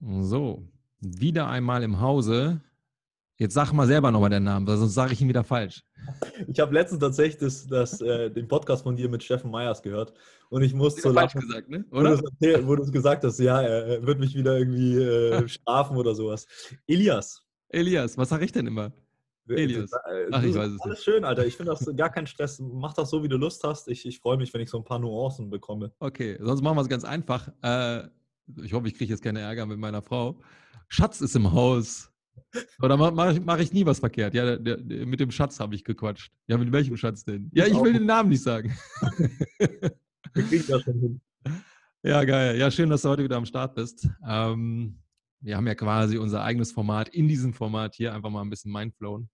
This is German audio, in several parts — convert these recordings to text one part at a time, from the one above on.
So, wieder einmal im Hause. Jetzt sag mal selber nochmal den Namen, sonst sage ich ihn wieder falsch. Ich habe letztens tatsächlich das, das, äh, den Podcast von dir mit Steffen Meyers gehört und ich musste so falsch gesagt, ne? Oder? Wo du es gesagt hast, ja, er wird mich wieder irgendwie äh, strafen oder sowas. Elias. Elias, was sage ich denn immer? Elias. Äh, Ach, ich weiß es nicht. Alles schön, Alter. Ich finde das gar kein Stress. Mach das so, wie du Lust hast. Ich, ich freue mich, wenn ich so ein paar Nuancen bekomme. Okay, sonst machen wir es ganz einfach. Äh, ich hoffe, ich kriege jetzt keine Ärger mit meiner Frau. Schatz ist im Haus. Oder mache ich, mach ich nie was verkehrt? Ja, der, der, mit dem Schatz habe ich gequatscht. Ja, mit welchem Schatz denn? Ja, ich will den Namen nicht sagen. Wir kriegen das schon hin. Ja, geil. Ja, schön, dass du heute wieder am Start bist. Ähm, wir haben ja quasi unser eigenes Format in diesem Format hier einfach mal ein bisschen Mindflown.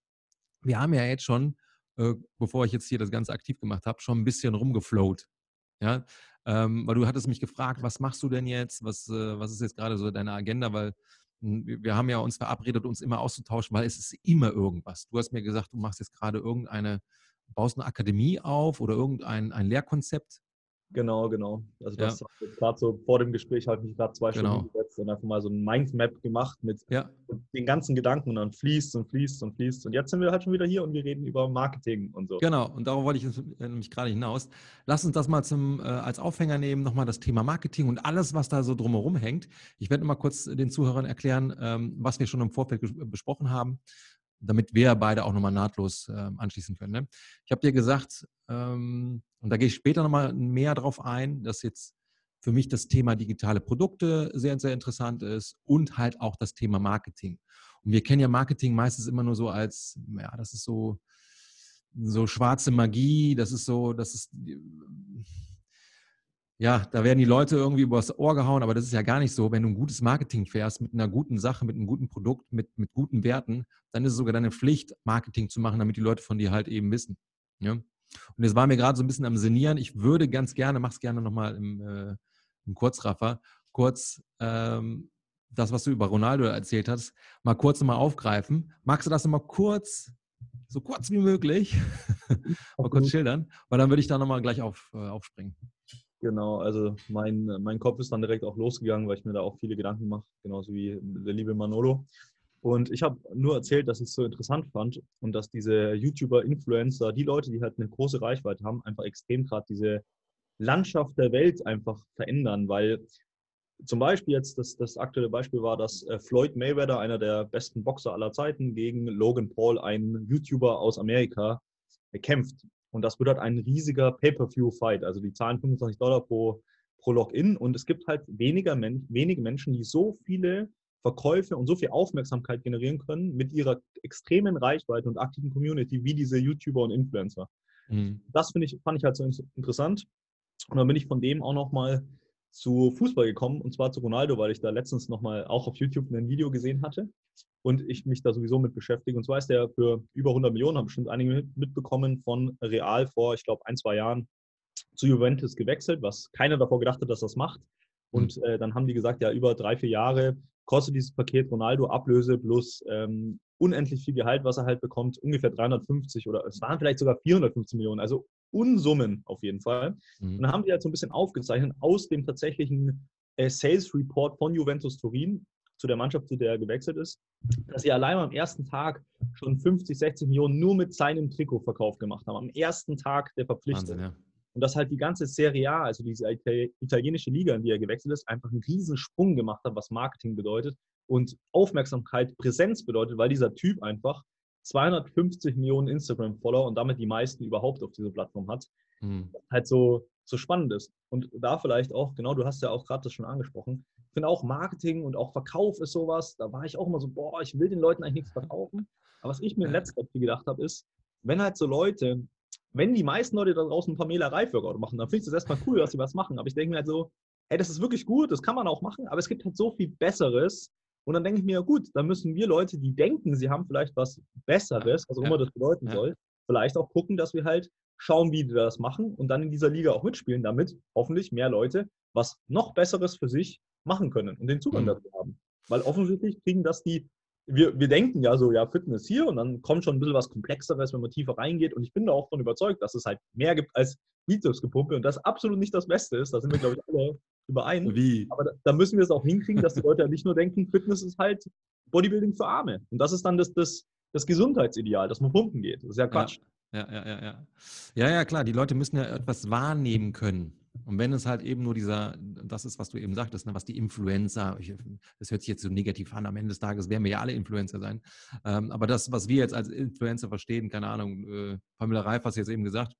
Wir haben ja jetzt schon, äh, bevor ich jetzt hier das Ganze aktiv gemacht habe, schon ein bisschen rumgeflowt. Ja, ähm, weil du hattest mich gefragt, was machst du denn jetzt? Was, äh, was ist jetzt gerade so deine Agenda? Weil hm, wir haben ja uns verabredet, uns immer auszutauschen, weil es ist immer irgendwas. Du hast mir gesagt, du machst jetzt gerade irgendeine, baust eine Akademie auf oder irgendein ein Lehrkonzept. Genau, genau. Also das ja. gerade so vor dem Gespräch habe ich mich gerade zwei genau. Stunden gesetzt und einfach mal so ein Mindmap gemacht mit ja. den ganzen Gedanken und dann fließt und fließt und fließt. Und jetzt sind wir halt schon wieder hier und wir reden über Marketing und so. Genau, und darauf wollte ich nämlich gerade hinaus. Lass uns das mal zum, äh, als Aufhänger nehmen, nochmal das Thema Marketing und alles, was da so drumherum hängt. Ich werde mal kurz den Zuhörern erklären, ähm, was wir schon im Vorfeld besprochen haben damit wir beide auch nochmal nahtlos äh, anschließen können. Ne? Ich habe dir gesagt, ähm, und da gehe ich später nochmal mehr drauf ein, dass jetzt für mich das Thema digitale Produkte sehr, sehr interessant ist und halt auch das Thema Marketing. Und wir kennen ja Marketing meistens immer nur so als, ja, das ist so, so schwarze Magie, das ist so, das ist, ja, da werden die Leute irgendwie übers Ohr gehauen, aber das ist ja gar nicht so. Wenn du ein gutes Marketing fährst mit einer guten Sache, mit einem guten Produkt, mit, mit guten Werten, dann ist es sogar deine Pflicht, Marketing zu machen, damit die Leute von dir halt eben wissen. Ja? Und es war mir gerade so ein bisschen am Senieren. Ich würde ganz gerne, mach's gerne nochmal im, äh, im Kurzraffer, kurz ähm, das, was du über Ronaldo erzählt hast, mal kurz nochmal aufgreifen. Magst du das nochmal kurz, so kurz wie möglich, mal kurz schildern? Weil dann würde ich da nochmal gleich auf, äh, aufspringen. Genau, also mein, mein Kopf ist dann direkt auch losgegangen, weil ich mir da auch viele Gedanken mache, genauso wie der liebe Manolo. Und ich habe nur erzählt, dass ich es so interessant fand und dass diese YouTuber, Influencer, die Leute, die halt eine große Reichweite haben, einfach extrem gerade diese Landschaft der Welt einfach verändern, weil zum Beispiel jetzt das, das aktuelle Beispiel war, dass äh, Floyd Mayweather, einer der besten Boxer aller Zeiten, gegen Logan Paul, ein YouTuber aus Amerika, kämpft. Und das wird halt ein riesiger Pay-per-view-Fight. Also die zahlen 25 Dollar pro, pro Login. Und es gibt halt weniger Men wenige Menschen, die so viele Verkäufe und so viel Aufmerksamkeit generieren können mit ihrer extremen Reichweite und aktiven Community wie diese YouTuber und Influencer. Mhm. Das ich, fand ich halt so interessant. Und dann bin ich von dem auch nochmal zu Fußball gekommen und zwar zu Ronaldo, weil ich da letztens nochmal auch auf YouTube ein Video gesehen hatte und ich mich da sowieso mit beschäftige. Und zwar ist der für über 100 Millionen, haben bestimmt einige mitbekommen, von Real vor, ich glaube, ein, zwei Jahren zu Juventus gewechselt, was keiner davor gedacht hat, dass das macht. Und mhm. äh, dann haben die gesagt, ja, über drei, vier Jahre kostet dieses Paket Ronaldo Ablöse plus ähm, unendlich viel Gehalt, was er halt bekommt, ungefähr 350 oder es waren vielleicht sogar 450 Millionen, also Unsummen auf jeden Fall. Mhm. Und dann haben die halt so ein bisschen aufgezeichnet aus dem tatsächlichen äh, Sales Report von Juventus Turin zu der Mannschaft, zu der er gewechselt ist, dass sie allein am ersten Tag schon 50, 60 Millionen nur mit seinem Trikotverkauf gemacht haben. Am ersten Tag der Verpflichtung. Wahnsinn, ja. Und dass halt die ganze Serie A, also diese italienische Liga, in die er gewechselt ist, einfach einen riesen Sprung gemacht hat, was Marketing bedeutet und Aufmerksamkeit, Präsenz bedeutet, weil dieser Typ einfach 250 Millionen Instagram-Follower und damit die meisten überhaupt auf dieser Plattform hat. Mhm. Halt so, so spannend ist. Und da vielleicht auch, genau, du hast ja auch gerade das schon angesprochen, finde auch Marketing und auch Verkauf ist sowas, da war ich auch immer so, boah, ich will den Leuten eigentlich nichts verkaufen. Aber was ich mir in letzter Zeit gedacht habe, ist, wenn halt so Leute, wenn die meisten Leute da draußen ein paar Mailerei-Workout machen, dann finde ich das erstmal cool, dass sie was machen. Aber ich denke mir halt so, hey, das ist wirklich gut, das kann man auch machen, aber es gibt halt so viel Besseres. Und dann denke ich mir, gut, dann müssen wir Leute, die denken, sie haben vielleicht was Besseres, was auch immer das bedeuten soll, vielleicht auch gucken, dass wir halt schauen, wie die das machen und dann in dieser Liga auch mitspielen, damit hoffentlich mehr Leute was noch Besseres für sich machen können und den Zugang mhm. dazu haben. Weil offensichtlich kriegen das die wir, wir denken ja so, ja, Fitness hier und dann kommt schon ein bisschen was Komplexeres, wenn man tiefer reingeht. Und ich bin da auch davon überzeugt, dass es halt mehr gibt als Bizeps-Gepumpe und das absolut nicht das Beste ist. Da sind wir, glaube ich, alle überein. Wie? Aber da, da müssen wir es auch hinkriegen, dass die Leute ja nicht nur denken, Fitness ist halt Bodybuilding für Arme. Und das ist dann das, das, das Gesundheitsideal, dass man pumpen geht. Das ist ja Quatsch. Ja, ja, ja, ja. Ja, ja, klar. Die Leute müssen ja etwas wahrnehmen können. Und wenn es halt eben nur dieser, das ist, was du eben sagtest, ne, was die Influencer, ich, das hört sich jetzt so negativ an, am Ende des Tages werden wir ja alle Influencer sein. Ähm, aber das, was wir jetzt als Influencer verstehen, keine Ahnung, äh, Pamela Reif hast jetzt eben gesagt,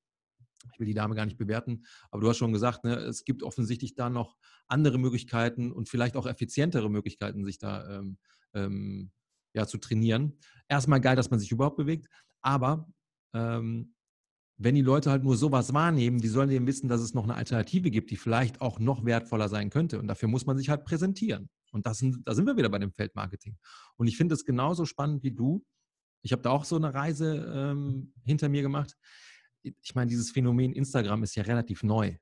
ich will die Dame gar nicht bewerten, aber du hast schon gesagt, ne, es gibt offensichtlich da noch andere Möglichkeiten und vielleicht auch effizientere Möglichkeiten, sich da ähm, ähm, ja, zu trainieren. Erstmal geil, dass man sich überhaupt bewegt, aber ähm, wenn die Leute halt nur sowas wahrnehmen, wie sollen die eben wissen, dass es noch eine Alternative gibt, die vielleicht auch noch wertvoller sein könnte? Und dafür muss man sich halt präsentieren. Und das sind, da sind wir wieder bei dem Feldmarketing. Und ich finde es genauso spannend wie du. Ich habe da auch so eine Reise ähm, hinter mir gemacht. Ich meine, dieses Phänomen Instagram ist ja relativ neu.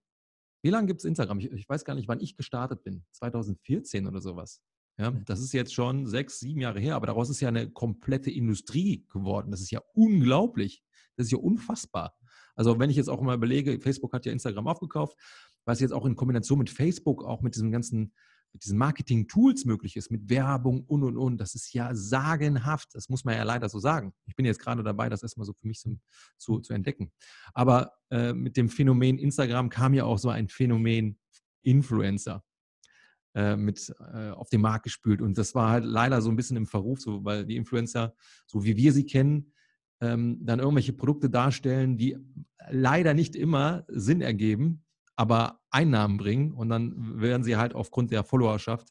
Wie lange gibt es Instagram? Ich, ich, weiß gar nicht, wann ich gestartet bin. 2014 oder sowas. Ja, das ist jetzt schon sechs, sieben Jahre her, aber daraus ist ja eine komplette Industrie geworden. Das ist ja unglaublich. Das ist ja unfassbar. Also wenn ich jetzt auch mal überlege, Facebook hat ja Instagram aufgekauft, was jetzt auch in Kombination mit Facebook, auch mit diesem ganzen, mit diesen Marketing-Tools möglich ist, mit Werbung und und und, das ist ja sagenhaft. Das muss man ja leider so sagen. Ich bin jetzt gerade dabei, das erstmal so für mich so, zu, zu entdecken. Aber äh, mit dem Phänomen Instagram kam ja auch so ein Phänomen Influencer äh, mit äh, auf den Markt gespült. Und das war halt leider so ein bisschen im Verruf, so, weil die Influencer, so wie wir sie kennen, ähm, dann irgendwelche Produkte darstellen, die leider nicht immer Sinn ergeben, aber Einnahmen bringen und dann werden sie halt aufgrund der Followerschaft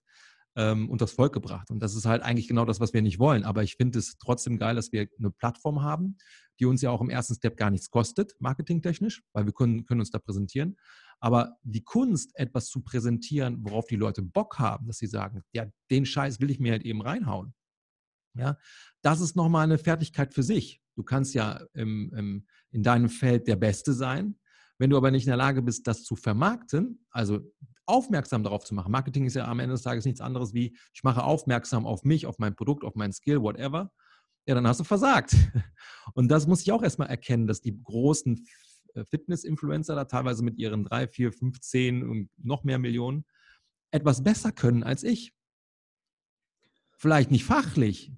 ähm, unters Volk gebracht. Und das ist halt eigentlich genau das, was wir nicht wollen. Aber ich finde es trotzdem geil, dass wir eine Plattform haben, die uns ja auch im ersten Step gar nichts kostet, marketingtechnisch, weil wir können, können uns da präsentieren. Aber die Kunst, etwas zu präsentieren, worauf die Leute Bock haben, dass sie sagen, ja, den Scheiß will ich mir halt eben reinhauen. Ja, das ist nochmal eine Fertigkeit für sich. Du kannst ja im, im, in deinem Feld der Beste sein. Wenn du aber nicht in der Lage bist, das zu vermarkten, also aufmerksam darauf zu machen. Marketing ist ja am Ende des Tages nichts anderes wie, ich mache aufmerksam auf mich, auf mein Produkt, auf mein Skill, whatever. Ja, dann hast du versagt. Und das muss ich auch erstmal erkennen, dass die großen äh, Fitness-Influencer da teilweise mit ihren drei, vier, fünf, zehn und noch mehr Millionen etwas besser können als ich. Vielleicht nicht fachlich,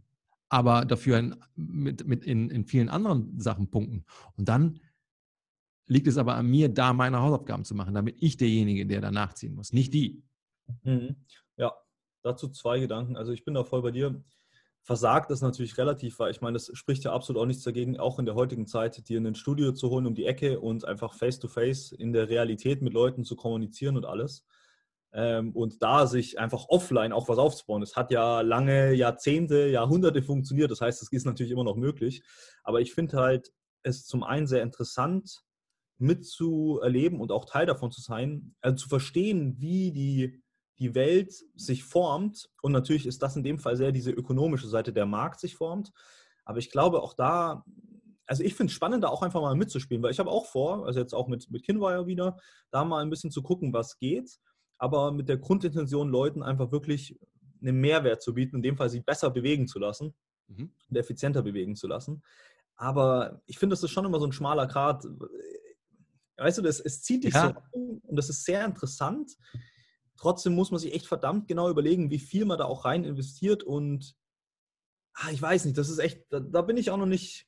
aber dafür in, mit, mit in, in vielen anderen Sachen punkten. Und dann liegt es aber an mir, da meine Hausaufgaben zu machen, damit ich derjenige, der da nachziehen muss, nicht die. Mhm. Ja, dazu zwei Gedanken. Also ich bin da voll bei dir. Versagt ist natürlich relativ, weil ich meine, das spricht ja absolut auch nichts dagegen, auch in der heutigen Zeit, dir in ein Studio zu holen um die Ecke und einfach face-to-face -face in der Realität mit Leuten zu kommunizieren und alles und da sich einfach offline auch was aufzubauen. Es hat ja lange Jahrzehnte, Jahrhunderte funktioniert. Das heißt, es ist natürlich immer noch möglich. Aber ich finde halt es zum einen sehr interessant mitzuerleben und auch Teil davon zu sein, also zu verstehen, wie die, die Welt sich formt. Und natürlich ist das in dem Fall sehr diese ökonomische Seite, der Markt sich formt. Aber ich glaube auch da, also ich finde es spannend, da auch einfach mal mitzuspielen, weil ich habe auch vor, also jetzt auch mit, mit Kinwire wieder, da mal ein bisschen zu gucken, was geht aber mit der Grundintention, Leuten einfach wirklich einen Mehrwert zu bieten, in dem Fall sie besser bewegen zu lassen mhm. und effizienter bewegen zu lassen. Aber ich finde, das ist schon immer so ein schmaler Grad. Weißt du, das, es zieht dich ja. so und das ist sehr interessant. Trotzdem muss man sich echt verdammt genau überlegen, wie viel man da auch rein investiert und ah, ich weiß nicht, das ist echt, da, da bin ich auch noch nicht,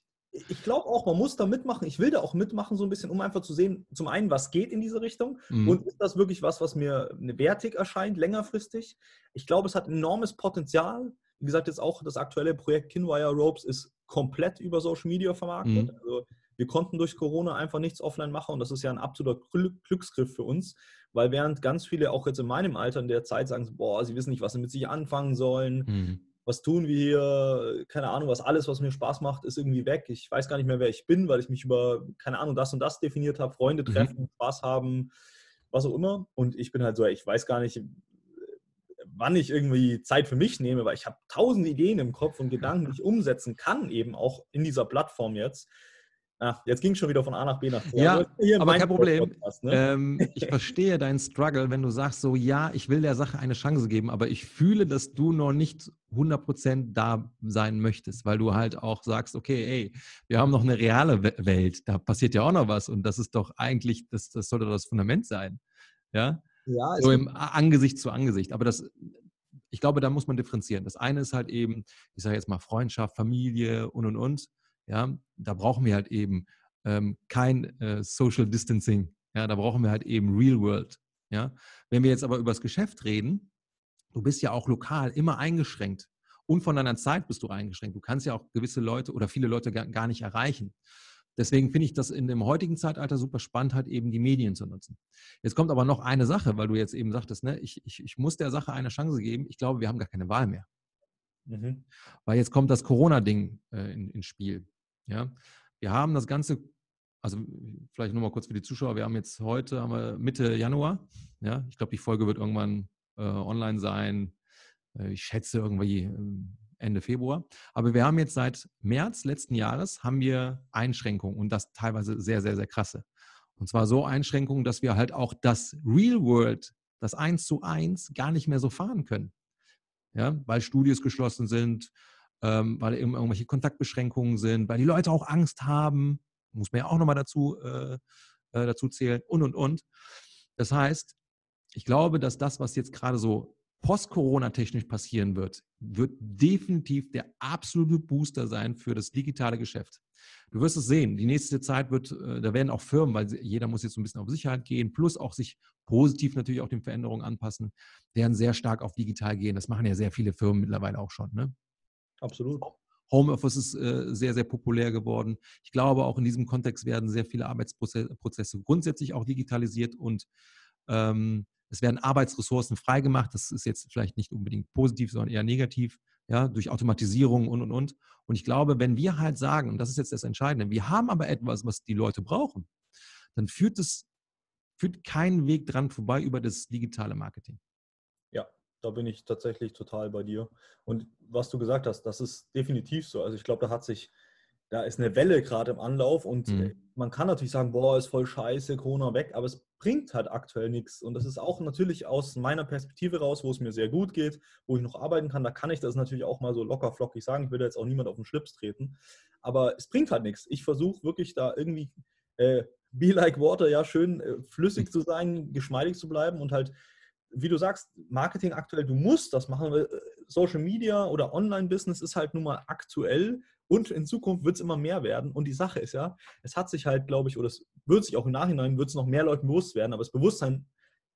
ich glaube auch, man muss da mitmachen. Ich will da auch mitmachen, so ein bisschen, um einfach zu sehen, zum einen, was geht in diese Richtung mhm. und ist das wirklich was, was mir wertig erscheint, längerfristig. Ich glaube, es hat enormes Potenzial. Wie gesagt, jetzt auch das aktuelle Projekt Kinwire Ropes ist komplett über Social Media vermarktet. Mhm. Also wir konnten durch Corona einfach nichts offline machen und das ist ja ein absoluter Glücksgriff für uns, weil während ganz viele auch jetzt in meinem Alter in der Zeit sagen, boah, sie wissen nicht, was sie mit sich anfangen sollen. Mhm was tun wir hier, keine Ahnung, was alles, was mir Spaß macht, ist irgendwie weg. Ich weiß gar nicht mehr, wer ich bin, weil ich mich über, keine Ahnung, das und das definiert habe, Freunde mhm. treffen, mhm. Spaß haben, was auch immer. Und ich bin halt so, ich weiß gar nicht, wann ich irgendwie Zeit für mich nehme, weil ich habe tausend Ideen im Kopf und Gedanken, die ich umsetzen kann, eben auch in dieser Plattform jetzt. Ach, jetzt ging es schon wieder von A nach B nach C. Ja, aber kein Problem. Ne? Ähm, ich verstehe deinen Struggle, wenn du sagst so, ja, ich will der Sache eine Chance geben, aber ich fühle, dass du noch nicht 100% da sein möchtest, weil du halt auch sagst, okay, ey, wir haben noch eine reale Welt, da passiert ja auch noch was und das ist doch eigentlich, das, das sollte das Fundament sein. Ja, Ja, so im Angesicht zu Angesicht. Aber das, ich glaube, da muss man differenzieren. Das eine ist halt eben, ich sage jetzt mal Freundschaft, Familie und und und. Ja, da brauchen wir halt eben ähm, kein äh, Social Distancing. Ja, da brauchen wir halt eben Real World. Ja, wenn wir jetzt aber über das Geschäft reden, du bist ja auch lokal immer eingeschränkt und von deiner Zeit bist du eingeschränkt. Du kannst ja auch gewisse Leute oder viele Leute gar, gar nicht erreichen. Deswegen finde ich das in dem heutigen Zeitalter super spannend, halt eben die Medien zu nutzen. Jetzt kommt aber noch eine Sache, weil du jetzt eben sagtest, ne, ich, ich, ich muss der Sache eine Chance geben. Ich glaube, wir haben gar keine Wahl mehr. Mhm. Weil jetzt kommt das Corona-Ding äh, in, ins Spiel. Ja? Wir haben das Ganze, also vielleicht nur mal kurz für die Zuschauer, wir haben jetzt heute haben wir Mitte Januar. Ja? Ich glaube, die Folge wird irgendwann äh, online sein. Äh, ich schätze irgendwie ähm, Ende Februar. Aber wir haben jetzt seit März letzten Jahres haben wir Einschränkungen und das teilweise sehr, sehr, sehr krasse. Und zwar so Einschränkungen, dass wir halt auch das Real World, das Eins zu Eins, gar nicht mehr so fahren können. Ja, weil Studios geschlossen sind, ähm, weil eben irgendwelche Kontaktbeschränkungen sind, weil die Leute auch Angst haben, muss man ja auch nochmal dazu, äh, äh, dazu zählen und und und. Das heißt, ich glaube, dass das, was jetzt gerade so post-Corona-technisch passieren wird, wird definitiv der absolute Booster sein für das digitale Geschäft. Du wirst es sehen, die nächste Zeit wird, äh, da werden auch Firmen, weil jeder muss jetzt so ein bisschen auf Sicherheit gehen, plus auch sich positiv natürlich auch den Veränderungen anpassen, werden sehr stark auf digital gehen. Das machen ja sehr viele Firmen mittlerweile auch schon. Ne? Absolut. Homeoffice ist äh, sehr, sehr populär geworden. Ich glaube, auch in diesem Kontext werden sehr viele Arbeitsprozesse grundsätzlich auch digitalisiert und ähm, es werden Arbeitsressourcen freigemacht. Das ist jetzt vielleicht nicht unbedingt positiv, sondern eher negativ, ja, durch Automatisierung und, und, und. Und ich glaube, wenn wir halt sagen, und das ist jetzt das Entscheidende, wir haben aber etwas, was die Leute brauchen, dann führt es, führt kein Weg dran vorbei über das digitale Marketing. Ja, da bin ich tatsächlich total bei dir. Und was du gesagt hast, das ist definitiv so. Also ich glaube, da hat sich da ist eine Welle gerade im Anlauf und mhm. man kann natürlich sagen, boah, ist voll scheiße, Corona weg, aber es bringt halt aktuell nichts. Und das ist auch natürlich aus meiner Perspektive raus, wo es mir sehr gut geht, wo ich noch arbeiten kann, da kann ich das natürlich auch mal so locker flockig sagen. Ich will jetzt auch niemand auf den Schlips treten, aber es bringt halt nichts. Ich versuche wirklich da irgendwie äh, be like water, ja, schön äh, flüssig zu sein, geschmeidig zu bleiben und halt wie du sagst, Marketing aktuell, du musst das machen. Äh, Social Media oder Online-Business ist halt nun mal aktuell und in Zukunft wird es immer mehr werden. Und die Sache ist ja, es hat sich halt, glaube ich, oder es wird sich auch im Nachhinein, wird es noch mehr Leuten bewusst werden, aber das Bewusstsein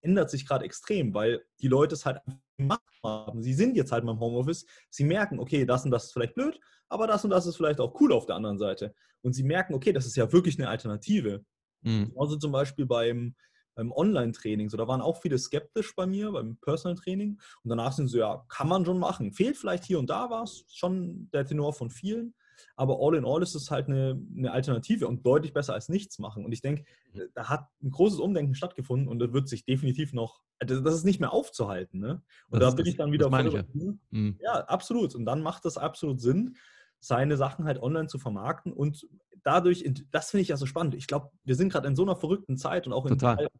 ändert sich gerade extrem, weil die Leute es halt gemacht haben. Sie sind jetzt halt mal im Homeoffice, sie merken, okay, das und das ist vielleicht blöd, aber das und das ist vielleicht auch cool auf der anderen Seite. Und sie merken, okay, das ist ja wirklich eine Alternative. Mhm. Also zum Beispiel beim, beim Online-Training. So, da waren auch viele skeptisch bei mir, beim Personal Training. Und danach sind sie, ja, kann man schon machen. Fehlt vielleicht hier und da was, schon der Tenor von vielen. Aber all in all ist es halt eine, eine Alternative und deutlich besser als nichts machen. Und ich denke, mhm. da hat ein großes Umdenken stattgefunden und das wird sich definitiv noch, also das ist nicht mehr aufzuhalten. Ne? Und das da bin ich dann wieder voll. Ja. Mhm. ja, absolut. Und dann macht das absolut Sinn, seine Sachen halt online zu vermarkten und dadurch, das finde ich ja so spannend. Ich glaube, wir sind gerade in so einer verrückten Zeit und auch in.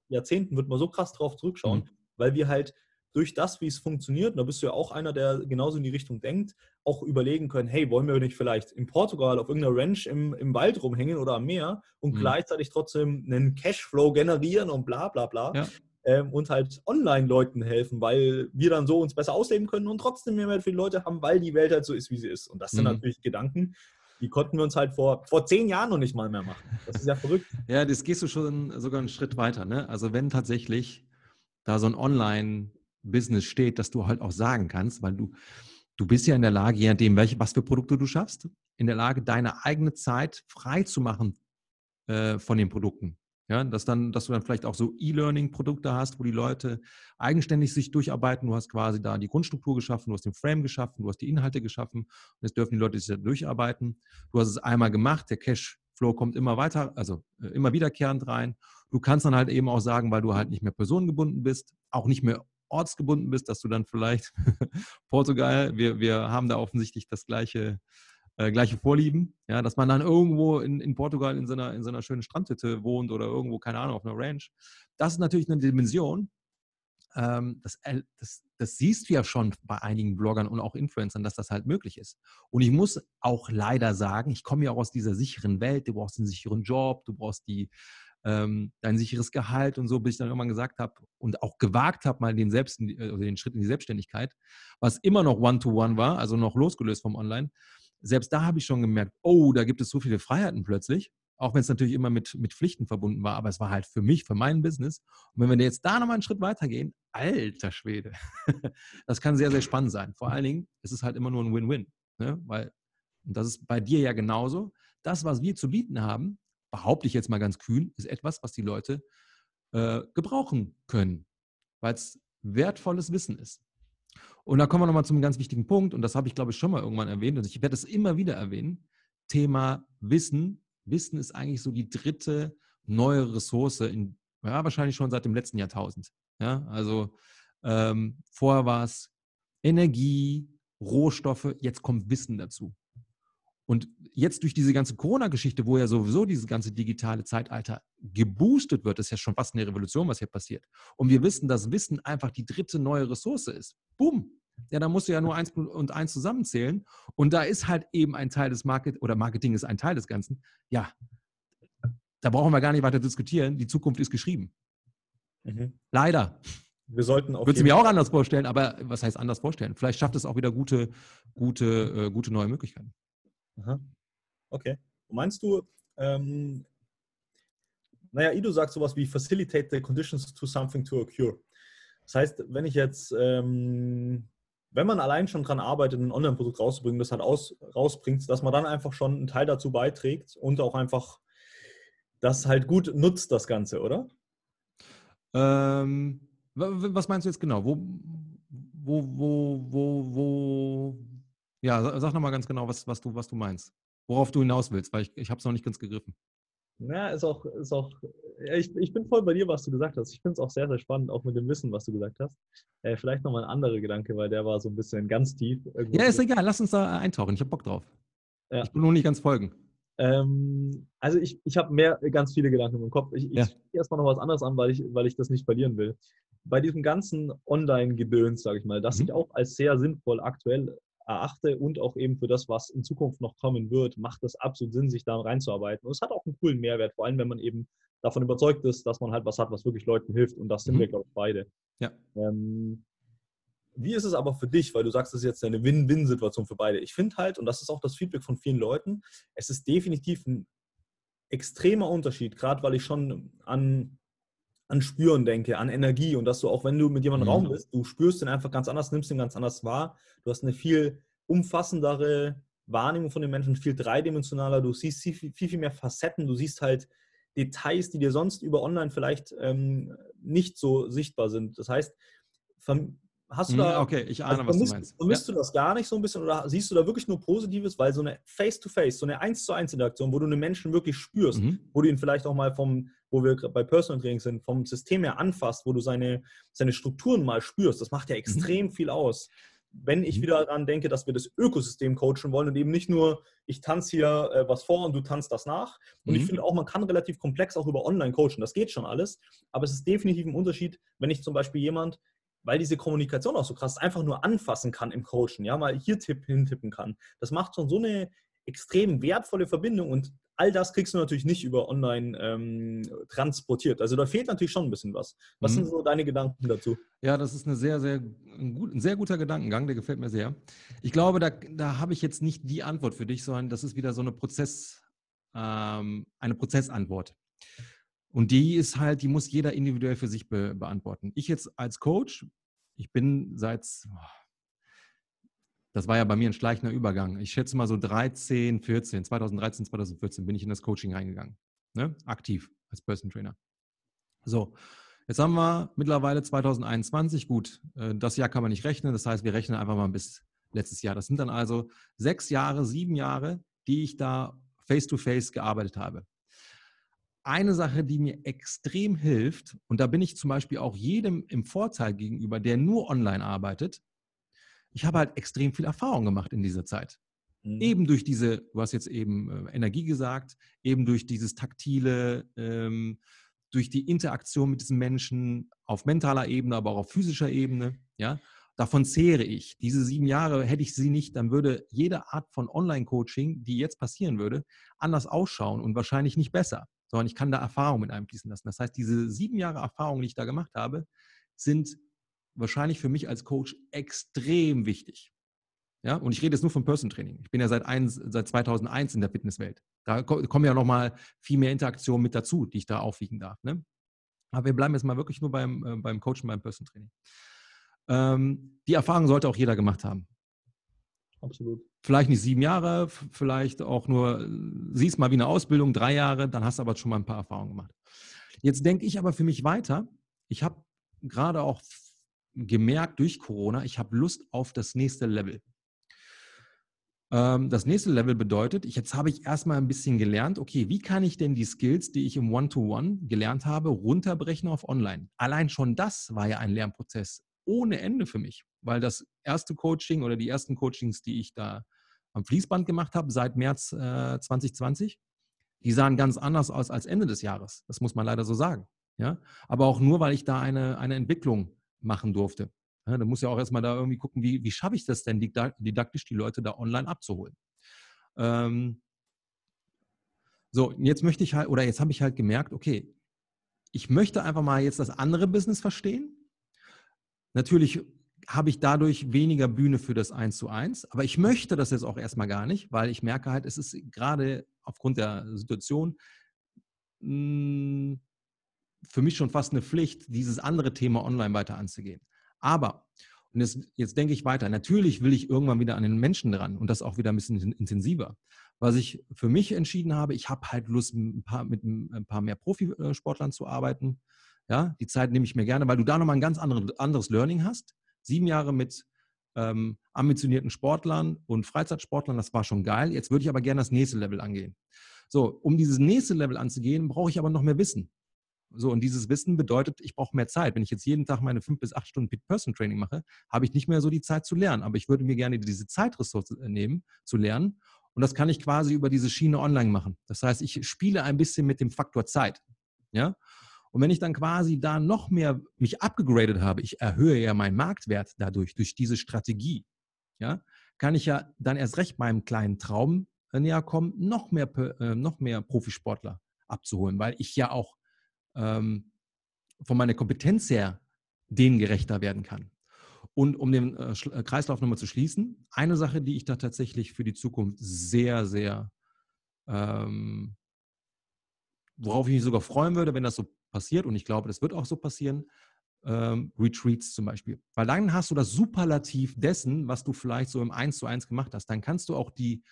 Jahrzehnten wird man so krass drauf zurückschauen, mhm. weil wir halt durch das, wie es funktioniert, und da bist du ja auch einer, der genauso in die Richtung denkt, auch überlegen können, hey, wollen wir nicht vielleicht in Portugal auf irgendeiner Ranch im, im Wald rumhängen oder am Meer und mhm. gleichzeitig trotzdem einen Cashflow generieren und bla bla bla. Ja. Ähm, und halt Online-Leuten helfen, weil wir dann so uns besser ausleben können und trotzdem mehr für die Leute haben, weil die Welt halt so ist, wie sie ist. Und das sind mhm. natürlich Gedanken, die konnten wir uns halt vor, vor zehn Jahren noch nicht mal mehr machen. Das ist ja verrückt. ja, das gehst du schon sogar einen Schritt weiter. Ne? Also wenn tatsächlich da so ein Online- Business steht, dass du halt auch sagen kannst, weil du, du bist ja in der Lage, je nachdem, welche, was für Produkte du schaffst, in der Lage, deine eigene Zeit frei zu machen äh, von den Produkten. Ja, dass, dann, dass du dann vielleicht auch so E-Learning-Produkte hast, wo die Leute eigenständig sich durcharbeiten. Du hast quasi da die Grundstruktur geschaffen, du hast den Frame geschaffen, du hast die Inhalte geschaffen und jetzt dürfen die Leute sich da durcharbeiten. Du hast es einmal gemacht, der Cashflow kommt immer weiter, also äh, immer wiederkehrend rein. Du kannst dann halt eben auch sagen, weil du halt nicht mehr personengebunden bist, auch nicht mehr ortsgebunden bist, dass du dann vielleicht Portugal, wir, wir haben da offensichtlich das gleiche, äh, gleiche Vorlieben, ja, dass man dann irgendwo in, in Portugal in so, einer, in so schönen Strandhütte wohnt oder irgendwo, keine Ahnung, auf einer Ranch. Das ist natürlich eine Dimension, ähm, das, das, das, siehst du ja schon bei einigen Bloggern und auch Influencern, dass das halt möglich ist. Und ich muss auch leider sagen, ich komme ja auch aus dieser sicheren Welt, du brauchst einen sicheren Job, du brauchst die ähm, dein sicheres Gehalt und so, bis ich dann irgendwann gesagt habe und auch gewagt habe, mal den, Selbst, die, äh, den Schritt in die Selbstständigkeit, was immer noch One-to-One -one war, also noch losgelöst vom Online. Selbst da habe ich schon gemerkt, oh, da gibt es so viele Freiheiten plötzlich, auch wenn es natürlich immer mit, mit Pflichten verbunden war, aber es war halt für mich, für mein Business. Und wenn wir jetzt da nochmal einen Schritt weitergehen, alter Schwede, das kann sehr, sehr spannend sein. Vor allen Dingen, es ist halt immer nur ein Win-Win, ne? weil, und das ist bei dir ja genauso, das, was wir zu bieten haben, behaupte ich jetzt mal ganz kühn, ist etwas, was die Leute äh, gebrauchen können, weil es wertvolles Wissen ist. Und da kommen wir nochmal zum ganz wichtigen Punkt, und das habe ich, glaube ich, schon mal irgendwann erwähnt, und ich werde es immer wieder erwähnen. Thema Wissen. Wissen ist eigentlich so die dritte neue Ressource in, ja, wahrscheinlich schon seit dem letzten Jahrtausend. Ja, also ähm, vorher war es Energie, Rohstoffe, jetzt kommt Wissen dazu. Und jetzt durch diese ganze Corona-Geschichte, wo ja sowieso dieses ganze digitale Zeitalter geboostet wird, ist ja schon fast eine Revolution, was hier passiert. Und wir wissen, dass Wissen einfach die dritte neue Ressource ist. Boom. Ja, da musst du ja nur eins und eins zusammenzählen. Und da ist halt eben ein Teil des Market oder Marketing ist ein Teil des Ganzen. Ja, da brauchen wir gar nicht weiter diskutieren. Die Zukunft ist geschrieben. Mhm. Leider. Wir sollten auch. Würde sie mir auch anders vorstellen, aber was heißt anders vorstellen? Vielleicht schafft es auch wieder gute, gute, äh, gute neue Möglichkeiten. Aha. Okay. Und meinst du, ähm, naja, Ido sagt sowas wie facilitate the conditions to something to occur. Das heißt, wenn ich jetzt, ähm, wenn man allein schon daran arbeitet, ein Online-Produkt rauszubringen, das halt aus, rausbringt, dass man dann einfach schon einen Teil dazu beiträgt und auch einfach das halt gut nutzt, das Ganze, oder? Ähm, was meinst du jetzt genau? Wo, wo, wo, wo, wo, ja, sag nochmal ganz genau, was, was, du, was du meinst. Worauf du hinaus willst, weil ich, ich habe es noch nicht ganz gegriffen. Ja, ist auch, ist auch ich, ich bin voll bei dir, was du gesagt hast. Ich finde es auch sehr, sehr spannend, auch mit dem Wissen, was du gesagt hast. Äh, vielleicht nochmal ein anderer Gedanke, weil der war so ein bisschen ganz tief. Ja, ist egal, lass uns da eintauchen. Ich habe Bock drauf. Ja. Ich bin nur nicht ganz folgen. Ähm, also ich, ich habe mehr, ganz viele Gedanken im Kopf. Ich, ja. ich erstmal noch was anderes an, weil ich, weil ich das nicht verlieren will. Bei diesem ganzen Online-Gedöns, sage ich mal, das mhm. ich auch als sehr sinnvoll aktuell erachte und auch eben für das, was in Zukunft noch kommen wird, macht es absolut Sinn, sich da reinzuarbeiten. Und es hat auch einen coolen Mehrwert, vor allem wenn man eben davon überzeugt ist, dass man halt was hat, was wirklich Leuten hilft. Und das sind mhm. wir, glaube ich, beide. Ja. Ähm, wie ist es aber für dich, weil du sagst, das ist jetzt eine Win-Win-Situation für beide. Ich finde halt, und das ist auch das Feedback von vielen Leuten, es ist definitiv ein extremer Unterschied, gerade weil ich schon an an Spüren denke, an Energie und dass du auch, wenn du mit jemandem mhm. Raum bist, du spürst den einfach ganz anders, nimmst den ganz anders wahr. Du hast eine viel umfassendere Wahrnehmung von den Menschen, viel dreidimensionaler. Du siehst viel, viel, viel mehr Facetten. Du siehst halt Details, die dir sonst über online vielleicht ähm, nicht so sichtbar sind. Das heißt, Hast du da, hm, okay, ich ahne, also, was vermisst, du meinst. Vermisst ja. du das gar nicht so ein bisschen oder siehst du da wirklich nur Positives, weil so eine Face-to-Face, -face, so eine 1 zu 1 Interaktion, wo du einen Menschen wirklich spürst, mhm. wo du ihn vielleicht auch mal vom, wo wir bei Personal Training sind, vom System her anfasst, wo du seine, seine Strukturen mal spürst, das macht ja mhm. extrem mhm. viel aus. Wenn ich mhm. wieder daran denke, dass wir das Ökosystem coachen wollen und eben nicht nur, ich tanze hier äh, was vor und du tanzt das nach. Und ich mhm. finde auch, man kann relativ komplex auch über online coachen, das geht schon alles, aber es ist definitiv ein Unterschied, wenn ich zum Beispiel jemand weil diese Kommunikation auch so krass einfach nur anfassen kann im Coachen, ja, mal hier tipp, hintippen kann. Das macht schon so eine extrem wertvolle Verbindung und all das kriegst du natürlich nicht über online ähm, transportiert. Also da fehlt natürlich schon ein bisschen was. Was mhm. sind so deine Gedanken dazu? Ja, das ist eine sehr, sehr, ein, gut, ein sehr guter Gedankengang, der gefällt mir sehr. Ich glaube, da, da habe ich jetzt nicht die Antwort für dich, sondern das ist wieder so eine Prozess, ähm, eine Prozessantwort. Und die ist halt, die muss jeder individuell für sich be beantworten. Ich jetzt als Coach, ich bin seit, das war ja bei mir ein schleichender Übergang. Ich schätze mal so 13, 14, 2013, 2014 bin ich in das Coaching reingegangen. Ne? Aktiv als Person Trainer. So, jetzt haben wir mittlerweile 2021. Gut, äh, das Jahr kann man nicht rechnen. Das heißt, wir rechnen einfach mal bis letztes Jahr. Das sind dann also sechs Jahre, sieben Jahre, die ich da face-to-face -face gearbeitet habe eine Sache, die mir extrem hilft, und da bin ich zum Beispiel auch jedem im Vorteil gegenüber, der nur online arbeitet, ich habe halt extrem viel Erfahrung gemacht in dieser Zeit. Mhm. Eben durch diese, du hast jetzt eben äh, Energie gesagt, eben durch dieses taktile, ähm, durch die Interaktion mit diesen Menschen auf mentaler Ebene, aber auch auf physischer Ebene. Ja, davon zehre ich. Diese sieben Jahre hätte ich sie nicht, dann würde jede Art von Online-Coaching, die jetzt passieren würde, anders ausschauen und wahrscheinlich nicht besser sondern ich kann da Erfahrung mit einfließen lassen. Das heißt, diese sieben Jahre Erfahrung, die ich da gemacht habe, sind wahrscheinlich für mich als Coach extrem wichtig. Ja, und ich rede jetzt nur vom Person Training. Ich bin ja seit, ein, seit 2001 in der Fitnesswelt. Da kommen ja nochmal viel mehr Interaktionen mit dazu, die ich da aufwiegen darf. Ne? Aber wir bleiben jetzt mal wirklich nur beim, äh, beim Coachen, beim Person Training. Ähm, die Erfahrung sollte auch jeder gemacht haben. Absolut. Vielleicht nicht sieben Jahre, vielleicht auch nur, siehst mal wie eine Ausbildung, drei Jahre, dann hast du aber schon mal ein paar Erfahrungen gemacht. Jetzt denke ich aber für mich weiter. Ich habe gerade auch gemerkt durch Corona, ich habe Lust auf das nächste Level. Ähm, das nächste Level bedeutet, jetzt habe ich erstmal ein bisschen gelernt, okay, wie kann ich denn die Skills, die ich im One-to-One -One gelernt habe, runterbrechen auf Online? Allein schon das war ja ein Lernprozess ohne Ende für mich, weil das erste Coaching oder die ersten Coachings, die ich da am Fließband gemacht habe seit März äh, 2020, die sahen ganz anders aus als Ende des Jahres. Das muss man leider so sagen. Ja? Aber auch nur, weil ich da eine, eine Entwicklung machen durfte. Ja, da muss ja auch erstmal da irgendwie gucken, wie, wie schaffe ich das denn didaktisch, die Leute da online abzuholen. Ähm, so, jetzt möchte ich halt, oder jetzt habe ich halt gemerkt, okay, ich möchte einfach mal jetzt das andere Business verstehen. Natürlich habe ich dadurch weniger Bühne für das Eins zu eins, aber ich möchte das jetzt auch erstmal gar nicht, weil ich merke halt, es ist gerade aufgrund der Situation mh, hm, für mich schon fast eine Pflicht, dieses andere Thema online weiter anzugehen. Aber, und jetzt, jetzt denke ich weiter, natürlich will ich irgendwann wieder an den Menschen dran und das auch wieder ein bisschen intensiver. Was ich für mich entschieden habe, ich habe halt Lust, ein paar, mit ein paar mehr Profisportlern zu arbeiten. Ja, die Zeit nehme ich mir gerne, weil du da nochmal ein ganz anderes Learning hast. Sieben Jahre mit ähm, ambitionierten Sportlern und Freizeitsportlern, das war schon geil. Jetzt würde ich aber gerne das nächste Level angehen. So, um dieses nächste Level anzugehen, brauche ich aber noch mehr Wissen. So, und dieses Wissen bedeutet, ich brauche mehr Zeit. Wenn ich jetzt jeden Tag meine fünf bis acht Stunden Pit-Person-Training mache, habe ich nicht mehr so die Zeit zu lernen. Aber ich würde mir gerne diese Zeitressource äh, nehmen, zu lernen. Und das kann ich quasi über diese Schiene online machen. Das heißt, ich spiele ein bisschen mit dem Faktor Zeit. Ja? Und wenn ich dann quasi da noch mehr mich abgegradet habe, ich erhöhe ja meinen Marktwert dadurch, durch diese Strategie, ja, kann ich ja dann erst recht meinem kleinen Traum äh, näher kommen, noch mehr, äh, noch mehr Profisportler abzuholen, weil ich ja auch ähm, von meiner Kompetenz her denen gerechter werden kann. Und um den äh, äh, Kreislauf nochmal zu schließen, eine Sache, die ich da tatsächlich für die Zukunft sehr, sehr, ähm, worauf ich mich sogar freuen würde, wenn das so passiert, und ich glaube, das wird auch so passieren, ähm, Retreats zum Beispiel. Weil dann hast du das Superlativ dessen, was du vielleicht so im 1 zu 1 gemacht hast. Dann kannst du auch die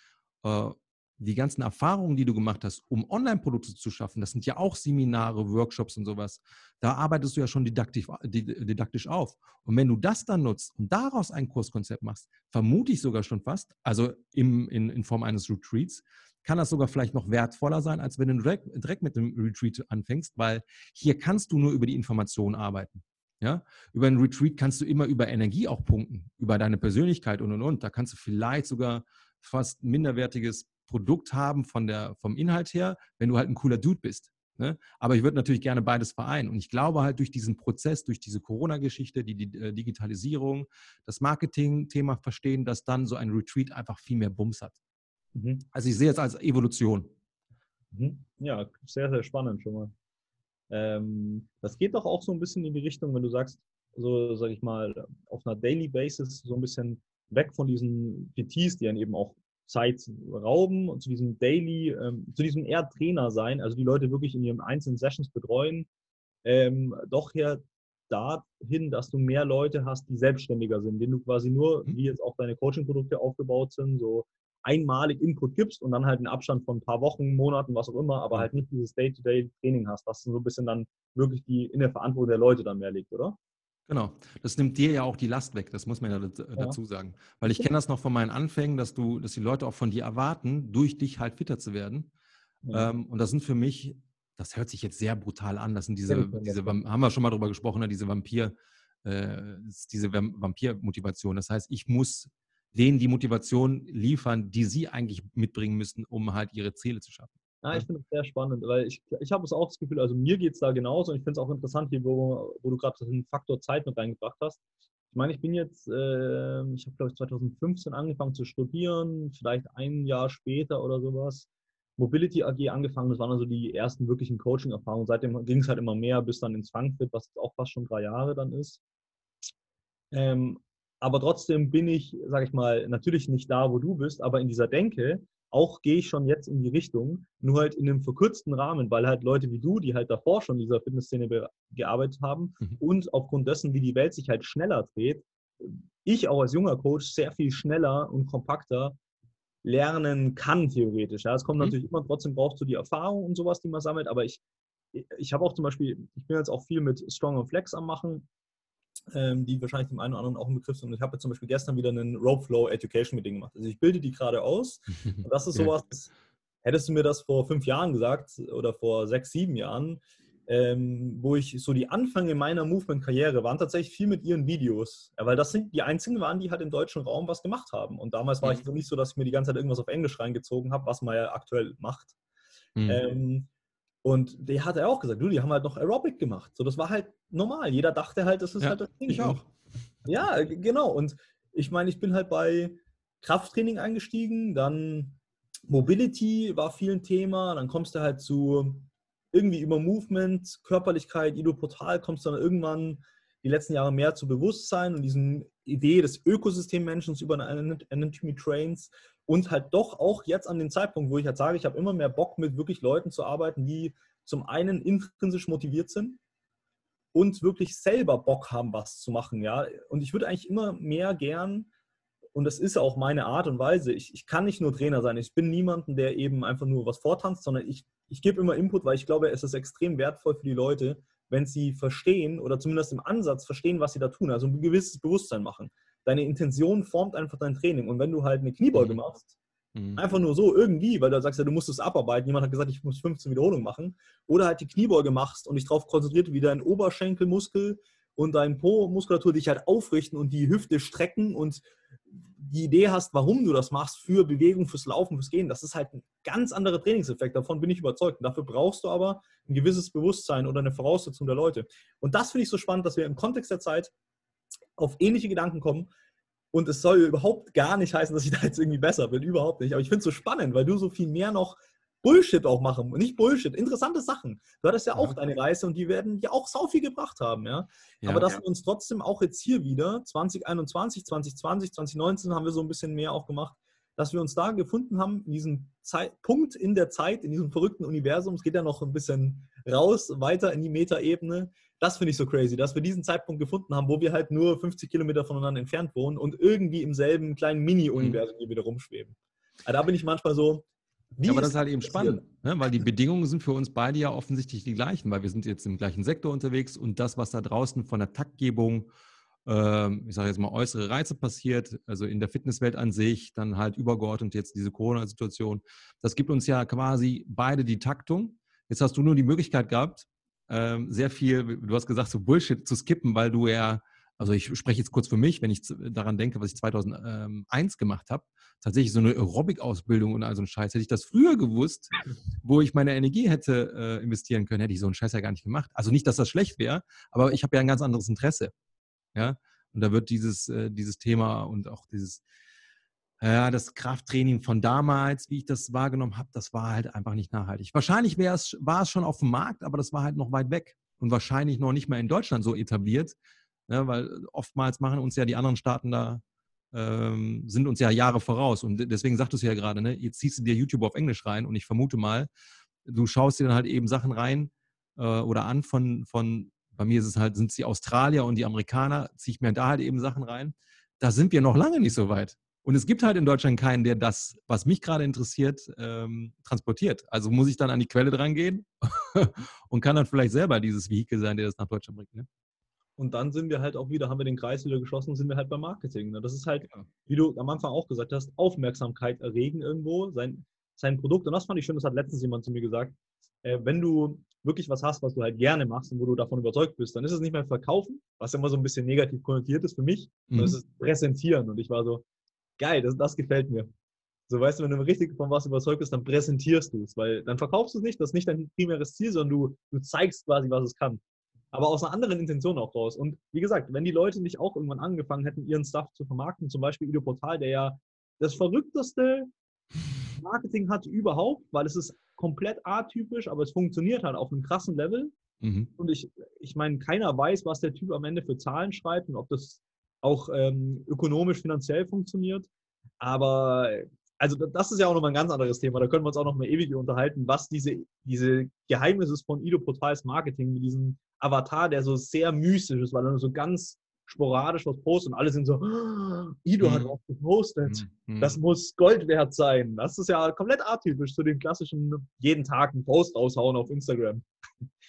äh, die ganzen Erfahrungen, die du gemacht hast, um Online-Produkte zu schaffen, das sind ja auch Seminare, Workshops und sowas. Da arbeitest du ja schon didaktisch, didaktisch auf. Und wenn du das dann nutzt und daraus ein Kurskonzept machst, vermute ich sogar schon fast, also im, in, in Form eines Retreats, kann das sogar vielleicht noch wertvoller sein, als wenn du direkt, direkt mit dem Retreat anfängst, weil hier kannst du nur über die Information arbeiten. Ja? Über ein Retreat kannst du immer über Energie auch punkten, über deine Persönlichkeit und und und. Da kannst du vielleicht sogar fast minderwertiges Produkt haben von der, vom Inhalt her, wenn du halt ein cooler Dude bist. Ne? Aber ich würde natürlich gerne beides vereinen. Und ich glaube halt durch diesen Prozess, durch diese Corona-Geschichte, die, die äh, Digitalisierung, das Marketing-Thema verstehen, dass dann so ein Retreat einfach viel mehr Bums hat. Mhm. Also ich sehe es als Evolution. Mhm. Ja, sehr, sehr spannend schon mal. Ähm, das geht doch auch so ein bisschen in die Richtung, wenn du sagst, so sage ich mal, auf einer Daily Basis so ein bisschen weg von diesen PTs, die dann eben auch Zeit rauben und zu diesem Daily, ähm, zu diesem eher Trainer sein, also die Leute wirklich in ihren einzelnen Sessions betreuen, ähm, doch her dahin, dass du mehr Leute hast, die selbstständiger sind, denen du quasi nur, mhm. wie jetzt auch deine Coaching-Produkte aufgebaut sind, so einmalig Input gibst und dann halt einen Abstand von ein paar Wochen, Monaten, was auch immer, aber mhm. halt nicht dieses Day-to-Day-Training hast, was so ein bisschen dann wirklich die in der Verantwortung der Leute dann mehr liegt, oder? Genau. Das nimmt dir ja auch die Last weg, das muss man ja dazu sagen. Weil ich kenne das noch von meinen Anfängen, dass du, dass die Leute auch von dir erwarten, durch dich halt fitter zu werden. Ja. Ähm, und das sind für mich, das hört sich jetzt sehr brutal an, das sind diese, diese haben wir schon mal drüber gesprochen, ne, diese Vampir, äh, diese Vampir-Motivation. Das heißt, ich muss denen die Motivation liefern, die sie eigentlich mitbringen müssen, um halt ihre Ziele zu schaffen. Ja, ich finde es sehr spannend, weil ich, ich habe auch das Gefühl, also mir geht es da genauso und ich finde es auch interessant, hier, wo, wo du gerade den Faktor Zeit mit reingebracht hast. Ich meine, ich bin jetzt, äh, ich habe glaube ich 2015 angefangen zu studieren, vielleicht ein Jahr später oder sowas. Mobility AG angefangen. Das waren also die ersten wirklichen Coaching-Erfahrungen. Seitdem ging es halt immer mehr bis dann ins Frankfurt, was auch fast schon drei Jahre dann ist. Ähm, aber trotzdem bin ich, sage ich mal, natürlich nicht da, wo du bist, aber in dieser Denke, auch gehe ich schon jetzt in die Richtung, nur halt in einem verkürzten Rahmen, weil halt Leute wie du, die halt davor schon in dieser Fitnessszene gearbeitet haben mhm. und aufgrund dessen, wie die Welt sich halt schneller dreht, ich auch als junger Coach sehr viel schneller und kompakter lernen kann, theoretisch. Ja, es kommt mhm. natürlich immer trotzdem, brauchst du die Erfahrung und sowas, die man sammelt, aber ich, ich habe auch zum Beispiel, ich bin jetzt auch viel mit Strong und Flex am Machen, ähm, die wahrscheinlich dem einen oder anderen auch ein Begriff sind. Und ich habe zum Beispiel gestern wieder einen Rope Flow Education Meeting gemacht. Also ich bilde die gerade aus. Und das ist sowas, ja. hättest du mir das vor fünf Jahren gesagt oder vor sechs, sieben Jahren, ähm, wo ich so die Anfänge meiner Movement-Karriere waren tatsächlich viel mit ihren Videos. Ja, weil das sind die einzigen waren, die halt im deutschen Raum was gemacht haben. Und damals war mhm. ich so nicht so, dass ich mir die ganze Zeit irgendwas auf Englisch reingezogen habe, was man ja aktuell macht. Mhm. Ähm, und der hat er auch gesagt, du, die haben halt noch Aerobic gemacht. So, das war halt normal. Jeder dachte halt, das ist ja, halt das Ding. Ich auch. Ja, genau. Und ich meine, ich bin halt bei Krafttraining eingestiegen, dann Mobility war viel ein Thema, dann kommst du halt zu irgendwie über Movement, Körperlichkeit, Ido-Portal kommst du dann irgendwann die letzten Jahre mehr zu Bewusstsein und diesen Idee des Ökosystemmenschen über eine Anatomy Trains und halt doch auch jetzt an dem Zeitpunkt, wo ich halt sage, ich habe immer mehr Bock mit wirklich Leuten zu arbeiten, die zum einen intrinsisch motiviert sind und wirklich selber Bock haben, was zu machen, ja. Und ich würde eigentlich immer mehr gern, und das ist auch meine Art und Weise, ich, ich kann nicht nur Trainer sein, ich bin niemanden, der eben einfach nur was vortanzt, sondern ich, ich gebe immer Input, weil ich glaube, es ist extrem wertvoll für die Leute, wenn sie verstehen oder zumindest im Ansatz verstehen, was sie da tun, also ein gewisses Bewusstsein machen. Deine Intention formt einfach dein Training. Und wenn du halt eine Kniebeuge mhm. machst, mhm. einfach nur so irgendwie, weil du sagst ja, du musst es abarbeiten, jemand hat gesagt, ich muss 15 Wiederholungen machen, oder halt die Kniebeuge machst und dich darauf konzentriert, wie dein Oberschenkelmuskel und dein Po-Muskulatur dich halt aufrichten und die Hüfte strecken und die Idee hast, warum du das machst, für Bewegung, fürs Laufen, fürs Gehen, das ist halt ein ganz anderer Trainingseffekt. Davon bin ich überzeugt. Und dafür brauchst du aber ein gewisses Bewusstsein oder eine Voraussetzung der Leute. Und das finde ich so spannend, dass wir im Kontext der Zeit auf ähnliche Gedanken kommen. Und es soll überhaupt gar nicht heißen, dass ich da jetzt irgendwie besser bin. Überhaupt nicht. Aber ich finde es so spannend, weil du so viel mehr noch Bullshit auch machen. Nicht Bullshit, interessante Sachen. Du hattest ja auch deine Reise und die werden ja auch sau viel gebracht haben, ja. ja Aber dass ja. wir uns trotzdem auch jetzt hier wieder, 2021, 2020, 2019 haben wir so ein bisschen mehr auch gemacht, dass wir uns da gefunden haben, in diesem Zeit, Punkt in der Zeit, in diesem verrückten Universum. Es geht ja noch ein bisschen raus, weiter in die Metaebene. Das finde ich so crazy, dass wir diesen Zeitpunkt gefunden haben, wo wir halt nur 50 Kilometer voneinander entfernt wohnen und irgendwie im selben kleinen Mini-Universum hier wieder rumschweben. Aber da bin ich manchmal so, ja, aber das ist halt eben spannend, ne? weil die Bedingungen sind für uns beide ja offensichtlich die gleichen, weil wir sind jetzt im gleichen Sektor unterwegs und das, was da draußen von der Taktgebung, ähm, ich sage jetzt mal äußere Reize passiert, also in der Fitnesswelt an sich, dann halt übergeordnet jetzt diese Corona-Situation, das gibt uns ja quasi beide die Taktung. Jetzt hast du nur die Möglichkeit gehabt, ähm, sehr viel, du hast gesagt, so Bullshit zu skippen, weil du ja also ich spreche jetzt kurz für mich, wenn ich daran denke, was ich 2001 gemacht habe, tatsächlich so eine Aerobic-Ausbildung und all so ein Scheiß. Hätte ich das früher gewusst, wo ich meine Energie hätte äh, investieren können, hätte ich so einen Scheiß ja gar nicht gemacht. Also nicht, dass das schlecht wäre, aber ich habe ja ein ganz anderes Interesse. Ja, und da wird dieses, äh, dieses Thema und auch dieses, ja, das Krafttraining von damals, wie ich das wahrgenommen habe, das war halt einfach nicht nachhaltig. Wahrscheinlich war es schon auf dem Markt, aber das war halt noch weit weg und wahrscheinlich noch nicht mal in Deutschland so etabliert, Ne, weil oftmals machen uns ja die anderen Staaten da, ähm, sind uns ja Jahre voraus. Und deswegen sagtest du ja gerade, ne, jetzt ziehst du dir YouTube auf Englisch rein und ich vermute mal, du schaust dir dann halt eben Sachen rein äh, oder an von, von, bei mir ist es halt, sind es die Australier und die Amerikaner, ziehe ich mir da halt eben Sachen rein. Da sind wir noch lange nicht so weit. Und es gibt halt in Deutschland keinen, der das, was mich gerade interessiert, ähm, transportiert. Also muss ich dann an die Quelle dran gehen und kann dann vielleicht selber dieses Vehikel sein, der das nach Deutschland bringt. Ne? Und dann sind wir halt auch wieder, haben wir den Kreis wieder geschlossen, sind wir halt beim Marketing. Ne? Das ist halt, ja. wie du am Anfang auch gesagt hast, Aufmerksamkeit erregen irgendwo, sein, sein Produkt. Und das fand ich schön, das hat letztens jemand zu mir gesagt. Äh, wenn du wirklich was hast, was du halt gerne machst und wo du davon überzeugt bist, dann ist es nicht mehr verkaufen, was immer so ein bisschen negativ konnotiert ist für mich, mhm. sondern es ist präsentieren. Und ich war so, geil, das, das gefällt mir. So weißt du, wenn du richtig von was überzeugt bist, dann präsentierst du es, weil dann verkaufst du es nicht, das ist nicht dein primäres Ziel, sondern du, du zeigst quasi, was es kann aber aus einer anderen Intention auch raus. Und wie gesagt, wenn die Leute nicht auch irgendwann angefangen hätten, ihren Stuff zu vermarkten, zum Beispiel Ido Portal, der ja das verrückteste Marketing hat überhaupt, weil es ist komplett atypisch, aber es funktioniert halt auf einem krassen Level. Mhm. Und ich, ich meine, keiner weiß, was der Typ am Ende für Zahlen schreibt und ob das auch ähm, ökonomisch, finanziell funktioniert. Aber also das ist ja auch nochmal ein ganz anderes Thema. Da können wir uns auch noch mal ewig unterhalten, was diese, diese Geheimnisse von Ido Portals Marketing mit diesem Avatar, der so sehr mystisch ist, weil er nur so ganz sporadisch was postet und alle sind so, oh, Ido mhm. hat was gepostet. Mhm. Das muss Gold wert sein. Das ist ja komplett atypisch zu dem klassischen jeden Tag einen Post raushauen auf Instagram.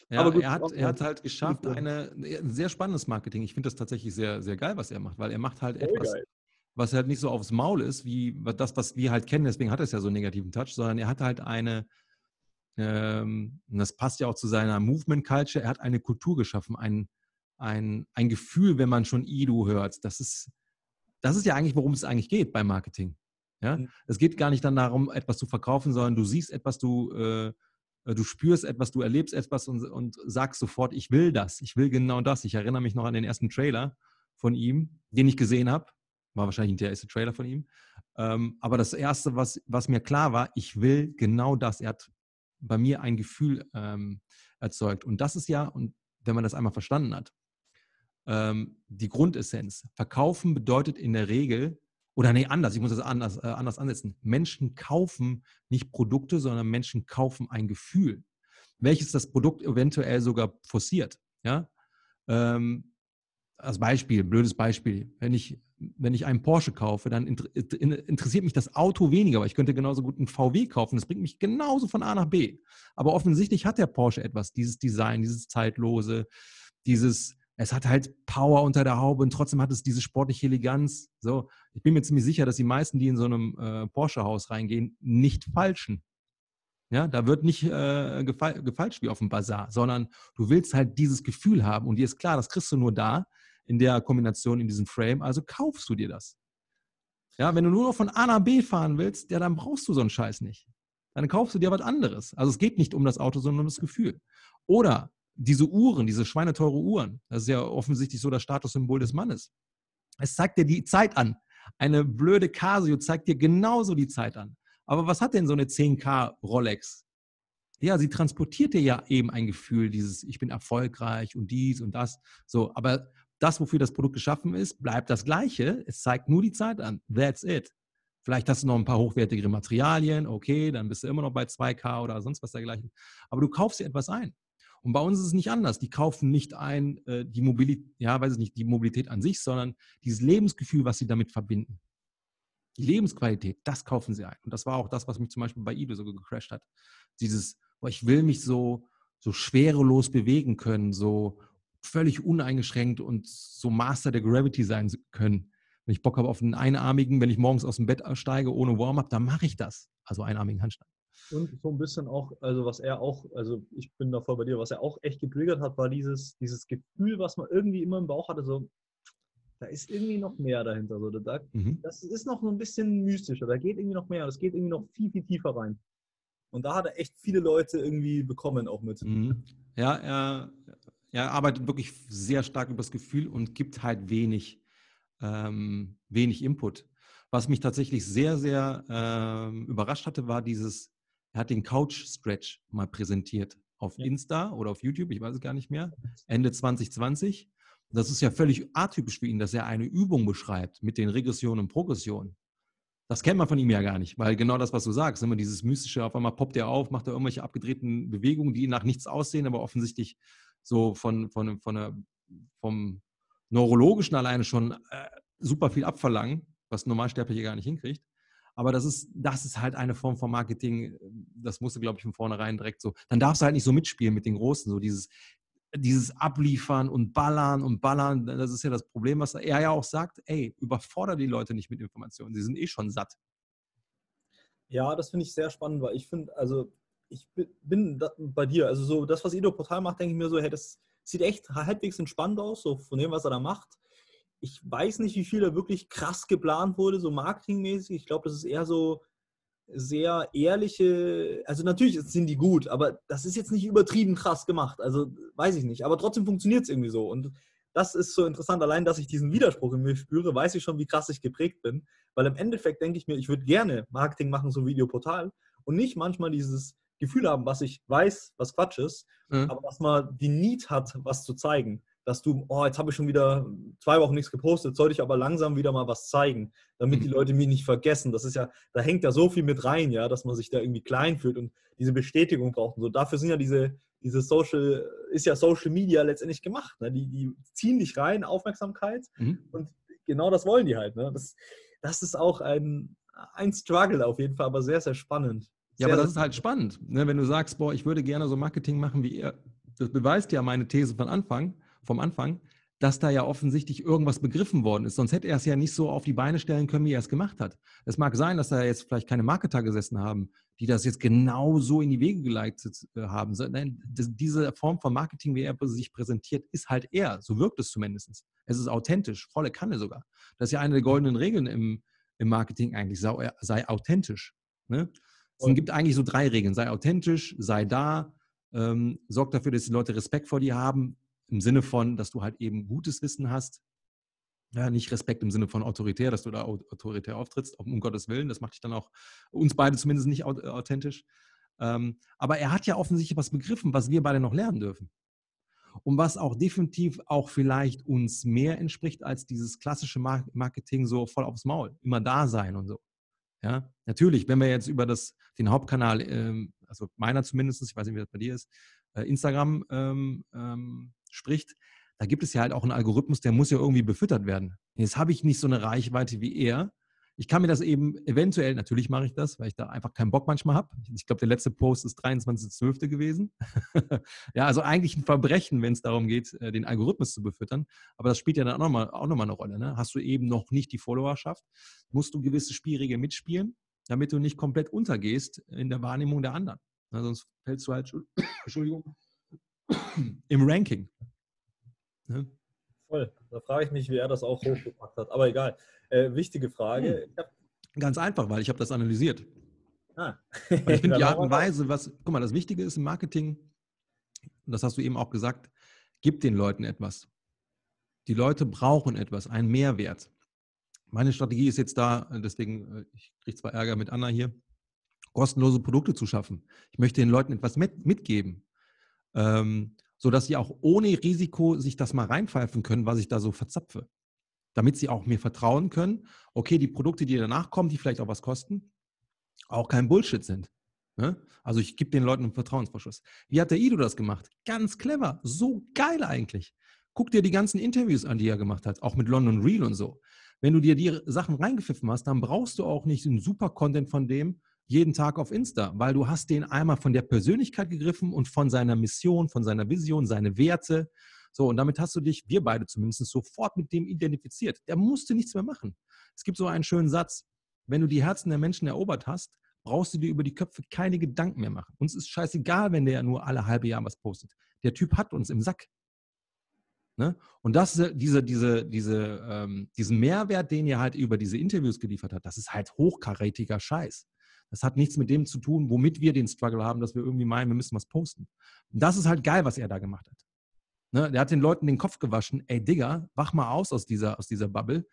Ja, gut, er, hat, er hat halt geschafft, eine, ein sehr spannendes Marketing. Ich finde das tatsächlich sehr, sehr geil, was er macht, weil er macht halt etwas, geil. was halt nicht so aufs Maul ist, wie das, was wir halt kennen. Deswegen hat es ja so einen negativen Touch, sondern er hat halt eine, ähm, das passt ja auch zu seiner Movement Culture, er hat eine Kultur geschaffen, ein, ein, ein Gefühl, wenn man schon Ido hört. Das ist, das ist ja eigentlich, worum es eigentlich geht beim Marketing. Ja? Mhm. Es geht gar nicht dann darum, etwas zu verkaufen, sondern du siehst etwas, du äh, du spürst etwas, du erlebst etwas und, und sagst sofort, ich will das, ich will genau das. Ich erinnere mich noch an den ersten Trailer von ihm, den ich gesehen habe. War wahrscheinlich der erste Trailer von ihm. Ähm, aber das Erste, was, was mir klar war, ich will genau das. Er hat bei mir ein Gefühl ähm, erzeugt. Und das ist ja, und wenn man das einmal verstanden hat, ähm, die Grundessenz. Verkaufen bedeutet in der Regel, oder nee, anders, ich muss das anders, äh, anders ansetzen. Menschen kaufen nicht Produkte, sondern Menschen kaufen ein Gefühl, welches das Produkt eventuell sogar forciert. Ja? Ähm, als Beispiel, blödes Beispiel, wenn ich, wenn ich einen Porsche kaufe, dann interessiert mich das Auto weniger, aber ich könnte genauso gut einen VW kaufen. Das bringt mich genauso von A nach B. Aber offensichtlich hat der Porsche etwas, dieses Design, dieses Zeitlose, dieses es hat halt Power unter der Haube und trotzdem hat es diese sportliche Eleganz. So, ich bin mir ziemlich sicher, dass die meisten, die in so einem äh, Porsche-Haus reingehen, nicht falschen. Ja, da wird nicht äh, gefal gefalscht wie auf dem Bazar, sondern du willst halt dieses Gefühl haben und dir ist klar, das kriegst du nur da in der Kombination in diesem Frame, also kaufst du dir das. Ja, wenn du nur noch von A nach B fahren willst, ja, dann brauchst du so einen Scheiß nicht. Dann kaufst du dir was anderes. Also es geht nicht um das Auto, sondern um das Gefühl. Oder diese Uhren, diese schweineteure Uhren, das ist ja offensichtlich so das Statussymbol des Mannes. Es zeigt dir die Zeit an. Eine blöde Casio zeigt dir genauso die Zeit an. Aber was hat denn so eine 10K Rolex? Ja, sie transportiert dir ja eben ein Gefühl, dieses ich bin erfolgreich und dies und das. So, aber das, wofür das Produkt geschaffen ist, bleibt das Gleiche. Es zeigt nur die Zeit an. That's it. Vielleicht hast du noch ein paar hochwertigere Materialien, okay, dann bist du immer noch bei 2K oder sonst was dergleichen. Aber du kaufst dir etwas ein. Und bei uns ist es nicht anders. Die kaufen nicht ein äh, die Mobilität, ja, weiß ich nicht, die Mobilität an sich, sondern dieses Lebensgefühl, was sie damit verbinden. Die Lebensqualität, das kaufen sie ein. Und das war auch das, was mich zum Beispiel bei eBay so gecrashed hat. Dieses, boah, ich will mich so, so schwerelos bewegen können, so völlig uneingeschränkt und so Master der Gravity sein können. Wenn ich Bock habe auf einen einarmigen, wenn ich morgens aus dem Bett steige ohne Warm-up, dann mache ich das. Also einarmigen Handstand. Und so ein bisschen auch, also was er auch, also ich bin da voll bei dir, was er auch echt getriggert hat, war dieses, dieses Gefühl, was man irgendwie immer im Bauch hatte, so, da ist irgendwie noch mehr dahinter. So, da, mhm. Das ist noch so ein bisschen mystischer, da geht irgendwie noch mehr, das geht irgendwie noch viel, viel tiefer rein. Und da hat er echt viele Leute irgendwie bekommen auch mit. Mhm. Ja, er, er arbeitet wirklich sehr stark über das Gefühl und gibt halt wenig, ähm, wenig Input. Was mich tatsächlich sehr, sehr ähm, überrascht hatte, war dieses er hat den Couch Stretch mal präsentiert auf ja. Insta oder auf YouTube, ich weiß es gar nicht mehr, Ende 2020. Das ist ja völlig atypisch für ihn, dass er eine Übung beschreibt mit den Regressionen und Progressionen. Das kennt man von ihm ja gar nicht, weil genau das, was du sagst, immer dieses mystische, auf einmal poppt er auf, macht er irgendwelche abgedrehten Bewegungen, die nach nichts aussehen, aber offensichtlich so von, von, von der, vom Neurologischen alleine schon äh, super viel abverlangen, was Normalsterbliche gar nicht hinkriegt. Aber das ist, das ist halt eine Form von Marketing, das musst du, glaube ich, von vornherein direkt so. Dann darfst du halt nicht so mitspielen mit den Großen, so dieses, dieses Abliefern und Ballern und Ballern. Das ist ja das Problem, was er ja auch sagt, ey, überfordere die Leute nicht mit Informationen, sie sind eh schon satt. Ja, das finde ich sehr spannend, weil ich finde, also ich bin bei dir, also so das, was Edo Portal macht, denke ich mir so, hey, das sieht echt halbwegs entspannt aus, so von dem, was er da macht ich weiß nicht, wie viel da wirklich krass geplant wurde, so marketingmäßig. Ich glaube, das ist eher so sehr ehrliche, also natürlich sind die gut, aber das ist jetzt nicht übertrieben krass gemacht. Also weiß ich nicht. Aber trotzdem funktioniert es irgendwie so. Und das ist so interessant. Allein, dass ich diesen Widerspruch in mir spüre, weiß ich schon, wie krass ich geprägt bin. Weil im Endeffekt denke ich mir, ich würde gerne Marketing machen, so Videoportal und nicht manchmal dieses Gefühl haben, was ich weiß, was Quatsch ist, mhm. aber dass man die Need hat, was zu zeigen dass du, oh, jetzt habe ich schon wieder zwei Wochen nichts gepostet, sollte ich aber langsam wieder mal was zeigen, damit die mhm. Leute mich nicht vergessen. Das ist ja, da hängt ja so viel mit rein, ja, dass man sich da irgendwie klein fühlt und diese Bestätigung braucht. Und so dafür sind ja diese, diese Social, ist ja Social Media letztendlich gemacht. Ne? Die, die ziehen dich rein, Aufmerksamkeit mhm. und genau das wollen die halt. Ne? Das, das ist auch ein, ein Struggle auf jeden Fall, aber sehr, sehr spannend. Ja, aber das ist halt spannend, ne? wenn du sagst, boah, ich würde gerne so Marketing machen wie ihr. Das beweist ja meine These von Anfang vom Anfang, dass da ja offensichtlich irgendwas begriffen worden ist. Sonst hätte er es ja nicht so auf die Beine stellen können, wie er es gemacht hat. Es mag sein, dass da jetzt vielleicht keine Marketer gesessen haben, die das jetzt genau so in die Wege geleitet äh, haben. Nein, diese Form von Marketing, wie er sich präsentiert, ist halt er. So wirkt es zumindest. Es ist authentisch, volle Kanne sogar. Das ist ja eine der goldenen Regeln im, im Marketing eigentlich. Sei, sei authentisch. Ne? Es gibt eigentlich so drei Regeln. Sei authentisch, sei da, ähm, sorg dafür, dass die Leute Respekt vor dir haben, im Sinne von, dass du halt eben gutes Wissen hast. Ja, nicht Respekt im Sinne von autoritär, dass du da autoritär auftrittst, um Gottes Willen. Das macht dich dann auch uns beide zumindest nicht authentisch. Ähm, aber er hat ja offensichtlich was begriffen, was wir beide noch lernen dürfen. Und was auch definitiv auch vielleicht uns mehr entspricht als dieses klassische Marketing so voll aufs Maul, immer da sein und so. Ja, natürlich, wenn wir jetzt über das, den Hauptkanal, ähm, also meiner zumindest, ich weiß nicht, wie das bei dir ist, äh, Instagram ähm, ähm, spricht, da gibt es ja halt auch einen Algorithmus, der muss ja irgendwie befüttert werden. Jetzt habe ich nicht so eine Reichweite wie er. Ich kann mir das eben eventuell, natürlich mache ich das, weil ich da einfach keinen Bock manchmal habe. Ich glaube, der letzte Post ist 23.12. gewesen. ja, also eigentlich ein Verbrechen, wenn es darum geht, äh, den Algorithmus zu befüttern. Aber das spielt ja dann auch nochmal noch eine Rolle. Ne? Hast du eben noch nicht die Followerschaft, musst du gewisse Spielregeln mitspielen, damit du nicht komplett untergehst in der Wahrnehmung der anderen. Na, sonst fällst du halt, Entschuldigung, im Ranking. Ne? Voll. Da frage ich mich, wie er das auch hochgepackt hat. Aber egal. Äh, wichtige Frage. Hm. Ganz einfach, weil ich habe das analysiert. Ah. ich finde die Art und Weise, was, guck mal, das Wichtige ist im Marketing, das hast du eben auch gesagt, gib den Leuten etwas. Die Leute brauchen etwas, einen Mehrwert. Meine Strategie ist jetzt da, deswegen, äh, ich kriege zwar Ärger mit Anna hier, kostenlose Produkte zu schaffen. Ich möchte den Leuten etwas mit, mitgeben, ähm, sodass sie auch ohne Risiko sich das mal reinpfeifen können, was ich da so verzapfe. Damit sie auch mir vertrauen können, okay, die Produkte, die danach kommen, die vielleicht auch was kosten, auch kein Bullshit sind. Ne? Also ich gebe den Leuten einen Vertrauensvorschuss. Wie hat der Ido das gemacht? Ganz clever, so geil eigentlich. Guck dir die ganzen Interviews an, die er gemacht hat, auch mit London Real und so. Wenn du dir die Sachen reingepfiffen hast, dann brauchst du auch nicht den super Content von dem, jeden Tag auf Insta, weil du hast den einmal von der Persönlichkeit gegriffen und von seiner Mission, von seiner Vision, seine Werte. So, und damit hast du dich, wir beide zumindest, sofort mit dem identifiziert. Der musste nichts mehr machen. Es gibt so einen schönen Satz, wenn du die Herzen der Menschen erobert hast, brauchst du dir über die Köpfe keine Gedanken mehr machen. Uns ist scheißegal, wenn der nur alle halbe Jahr was postet. Der Typ hat uns im Sack. Ne? Und das, diese, diese, diese, ähm, diesen Mehrwert, den er halt über diese Interviews geliefert hat, das ist halt hochkarätiger Scheiß. Das hat nichts mit dem zu tun, womit wir den Struggle haben, dass wir irgendwie meinen, wir müssen was posten. Und das ist halt geil, was er da gemacht hat. Ne? Der hat den Leuten den Kopf gewaschen, ey Digga, wach mal aus aus dieser, aus dieser Bubble.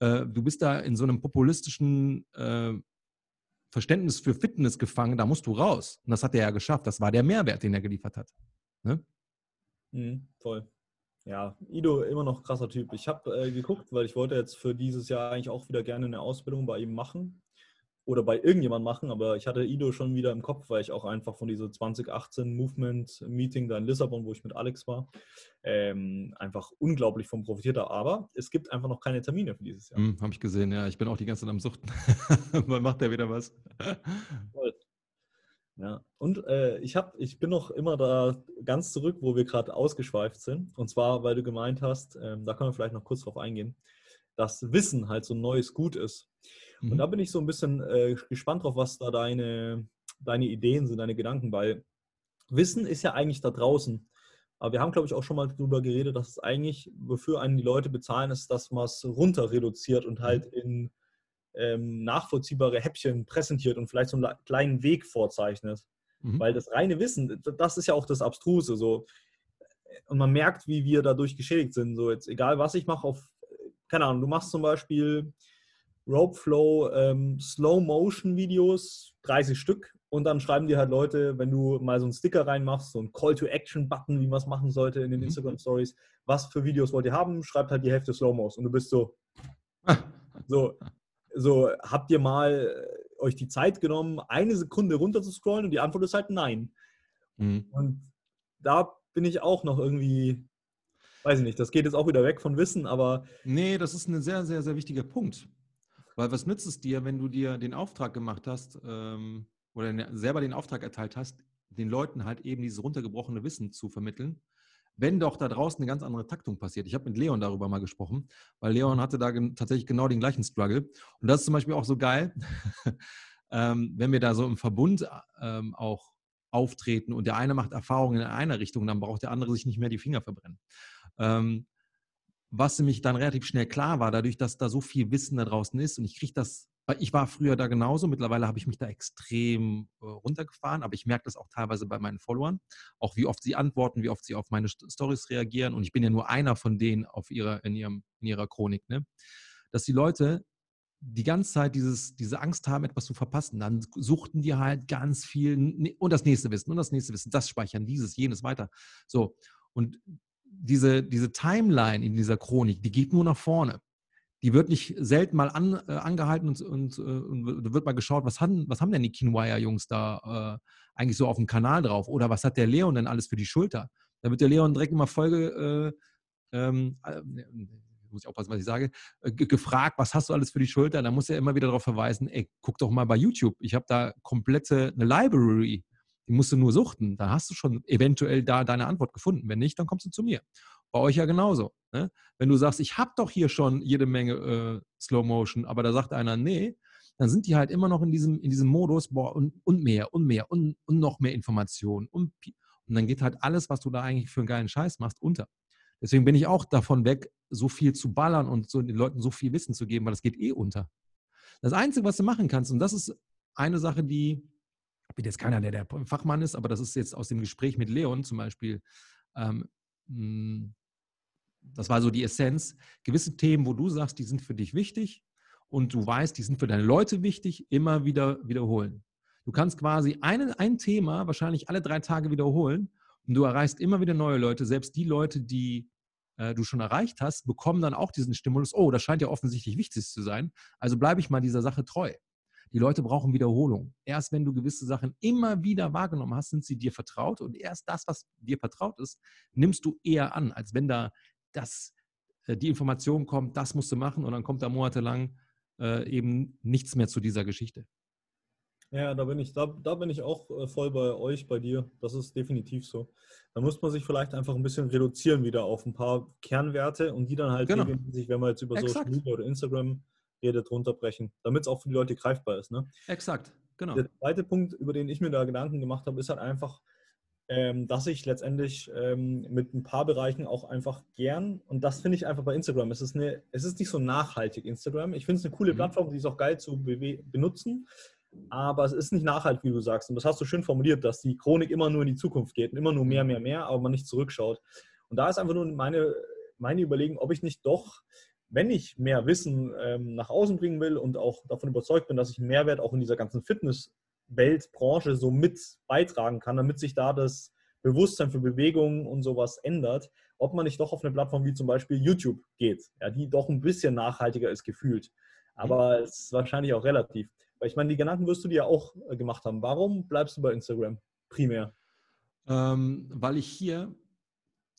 Äh, du bist da in so einem populistischen äh, Verständnis für Fitness gefangen, da musst du raus. Und das hat er ja geschafft. Das war der Mehrwert, den er geliefert hat. Ne? Mhm, voll. Ja, Ido, immer noch krasser Typ. Ich habe äh, geguckt, weil ich wollte jetzt für dieses Jahr eigentlich auch wieder gerne eine Ausbildung bei ihm machen oder bei irgendjemand machen, aber ich hatte Ido schon wieder im Kopf, weil ich auch einfach von dieser 2018 Movement Meeting da in Lissabon, wo ich mit Alex war, ähm, einfach unglaublich von profitiert habe. Aber es gibt einfach noch keine Termine für dieses Jahr. Hm, habe ich gesehen, ja. Ich bin auch die ganze Zeit am Suchten. Wann macht der wieder was? Ja, und äh, ich, hab, ich bin noch immer da ganz zurück, wo wir gerade ausgeschweift sind. Und zwar, weil du gemeint hast, ähm, da können wir vielleicht noch kurz drauf eingehen, dass Wissen halt so ein neues Gut ist. Mhm. Und da bin ich so ein bisschen äh, gespannt drauf, was da deine, deine Ideen sind, deine Gedanken, weil Wissen ist ja eigentlich da draußen. Aber wir haben, glaube ich, auch schon mal darüber geredet, dass es eigentlich, wofür einen die Leute bezahlen, ist, dass man es runter reduziert und halt mhm. in ähm, nachvollziehbare Häppchen präsentiert und vielleicht so einen kleinen Weg vorzeichnet. Mhm. Weil das reine Wissen, das ist ja auch das Abstruse. So, und man merkt, wie wir dadurch geschädigt sind. So jetzt, egal was ich mache, auf, keine Ahnung, du machst zum Beispiel Rope Flow ähm, Slow Motion Videos, 30 Stück, und dann schreiben dir halt Leute, wenn du mal so einen Sticker reinmachst, so einen Call to Action Button, wie man es machen sollte in den mhm. Instagram Stories, was für Videos wollt ihr haben, schreibt halt die Hälfte Slow-Mos und du bist so, so, so, habt ihr mal äh, euch die Zeit genommen, eine Sekunde runter zu scrollen und die Antwort ist halt nein. Mhm. Und da bin ich auch noch irgendwie, weiß ich nicht, das geht jetzt auch wieder weg von Wissen, aber. Nee, das ist ein sehr, sehr, sehr wichtiger Punkt. Weil was nützt es dir, wenn du dir den Auftrag gemacht hast ähm, oder selber den Auftrag erteilt hast, den Leuten halt eben dieses runtergebrochene Wissen zu vermitteln, wenn doch da draußen eine ganz andere Taktung passiert. Ich habe mit Leon darüber mal gesprochen, weil Leon hatte da tatsächlich genau den gleichen Struggle. Und das ist zum Beispiel auch so geil, ähm, wenn wir da so im Verbund ähm, auch auftreten und der eine macht Erfahrungen in einer Richtung, dann braucht der andere sich nicht mehr die Finger verbrennen. Ähm, was nämlich dann relativ schnell klar war, dadurch, dass da so viel Wissen da draußen ist und ich kriege das, ich war früher da genauso, mittlerweile habe ich mich da extrem äh, runtergefahren, aber ich merke das auch teilweise bei meinen Followern, auch wie oft sie antworten, wie oft sie auf meine Stories reagieren und ich bin ja nur einer von denen auf ihrer, in, ihrem, in ihrer Chronik, ne? dass die Leute die ganze Zeit dieses, diese Angst haben, etwas zu verpassen. Dann suchten die halt ganz viel und das nächste Wissen und das nächste Wissen, das speichern, dieses, jenes weiter. So. Und diese, diese Timeline in dieser Chronik, die geht nur nach vorne. Die wird nicht selten mal an, äh, angehalten und, und, äh, und, wird mal geschaut, was haben, was haben denn die Kinwire-Jungs da äh, eigentlich so auf dem Kanal drauf? Oder was hat der Leon denn alles für die Schulter? Da wird der Leon direkt immer Folge, äh, ähm, äh, muss ich aufpassen, was ich sage, äh, gefragt, was hast du alles für die Schulter? Da muss er immer wieder darauf verweisen, ey, guck doch mal bei YouTube. Ich habe da komplette eine Library, musst du nur suchten. Da hast du schon eventuell da deine Antwort gefunden. Wenn nicht, dann kommst du zu mir. Bei euch ja genauso. Ne? Wenn du sagst, ich habe doch hier schon jede Menge äh, Slow Motion, aber da sagt einer, nee, dann sind die halt immer noch in diesem, in diesem Modus, boah, und, und mehr, und mehr, und, und noch mehr Informationen. Und, und dann geht halt alles, was du da eigentlich für einen geilen Scheiß machst, unter. Deswegen bin ich auch davon weg, so viel zu ballern und so den Leuten so viel Wissen zu geben, weil das geht eh unter. Das Einzige, was du machen kannst, und das ist eine Sache, die, bin jetzt keiner, der der Fachmann ist, aber das ist jetzt aus dem Gespräch mit Leon zum Beispiel, ähm, hm, das war so die Essenz, gewisse Themen, wo du sagst, die sind für dich wichtig und du weißt, die sind für deine Leute wichtig, immer wieder wiederholen. Du kannst quasi ein, ein Thema wahrscheinlich alle drei Tage wiederholen und du erreichst immer wieder neue Leute. Selbst die Leute, die äh, du schon erreicht hast, bekommen dann auch diesen Stimulus, oh, das scheint ja offensichtlich wichtig zu sein. Also bleibe ich mal dieser Sache treu. Die Leute brauchen Wiederholung. Erst wenn du gewisse Sachen immer wieder wahrgenommen hast, sind sie dir vertraut und erst das, was dir vertraut ist, nimmst du eher an, als wenn da das, äh, die Information kommt, das musst du machen und dann kommt da monatelang äh, eben nichts mehr zu dieser Geschichte. Ja, da bin ich, da, da bin ich auch äh, voll bei euch, bei dir. Das ist definitiv so. Da muss man sich vielleicht einfach ein bisschen reduzieren wieder auf ein paar Kernwerte und die dann halt genau. sich, wenn man jetzt über Exakt. Social Media oder Instagram redet, runterbrechen, damit es auch für die Leute greifbar ist. Ne? Exakt, genau. Der zweite Punkt, über den ich mir da Gedanken gemacht habe, ist halt einfach, ähm, dass ich letztendlich ähm, mit ein paar Bereichen auch einfach gern, und das finde ich einfach bei Instagram, es ist, eine, es ist nicht so nachhaltig Instagram. Ich finde es eine coole mhm. Plattform, die ist auch geil zu benutzen, aber es ist nicht nachhaltig, wie du sagst. Und das hast du schön formuliert, dass die Chronik immer nur in die Zukunft geht und immer nur mehr, mehr, mehr, aber man nicht zurückschaut. Und da ist einfach nur meine, meine Überlegung, ob ich nicht doch, wenn ich mehr Wissen ähm, nach außen bringen will und auch davon überzeugt bin, dass ich Mehrwert auch in dieser ganzen Fitnessweltbranche so mit beitragen kann, damit sich da das Bewusstsein für Bewegungen und sowas ändert, ob man nicht doch auf eine Plattform wie zum Beispiel YouTube geht, ja, die doch ein bisschen nachhaltiger ist gefühlt. Aber es ist wahrscheinlich auch relativ. Weil ich meine, die Gedanken wirst du dir ja auch äh, gemacht haben. Warum bleibst du bei Instagram primär? Ähm, weil ich hier,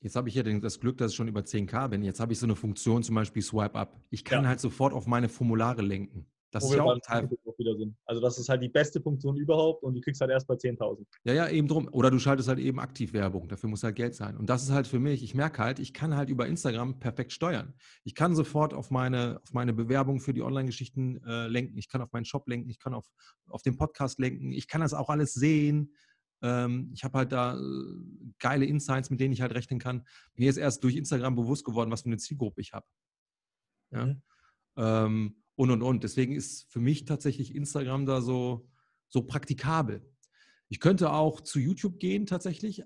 jetzt habe ich ja das Glück, dass ich schon über 10k bin. Jetzt habe ich so eine Funktion, zum Beispiel Swipe Up. Ich kann ja. halt sofort auf meine Formulare lenken. Das Wo ist ja auch ein Teil. Also das ist halt die beste Funktion überhaupt und die kriegst halt erst bei 10.000. Ja, ja, eben drum. Oder du schaltest halt eben aktiv Werbung. Dafür muss halt Geld sein. Und das ist halt für mich, ich merke halt, ich kann halt über Instagram perfekt steuern. Ich kann sofort auf meine, auf meine Bewerbung für die Online-Geschichten äh, lenken. Ich kann auf meinen Shop lenken. Ich kann auf, auf den Podcast lenken. Ich kann das auch alles sehen. Ähm, ich habe halt da äh, geile Insights, mit denen ich halt rechnen kann. Mir ist erst durch Instagram bewusst geworden, was für eine Zielgruppe ich habe. Ja. Mhm. Ähm, und und und. Deswegen ist für mich tatsächlich Instagram da so, so praktikabel. Ich könnte auch zu YouTube gehen tatsächlich,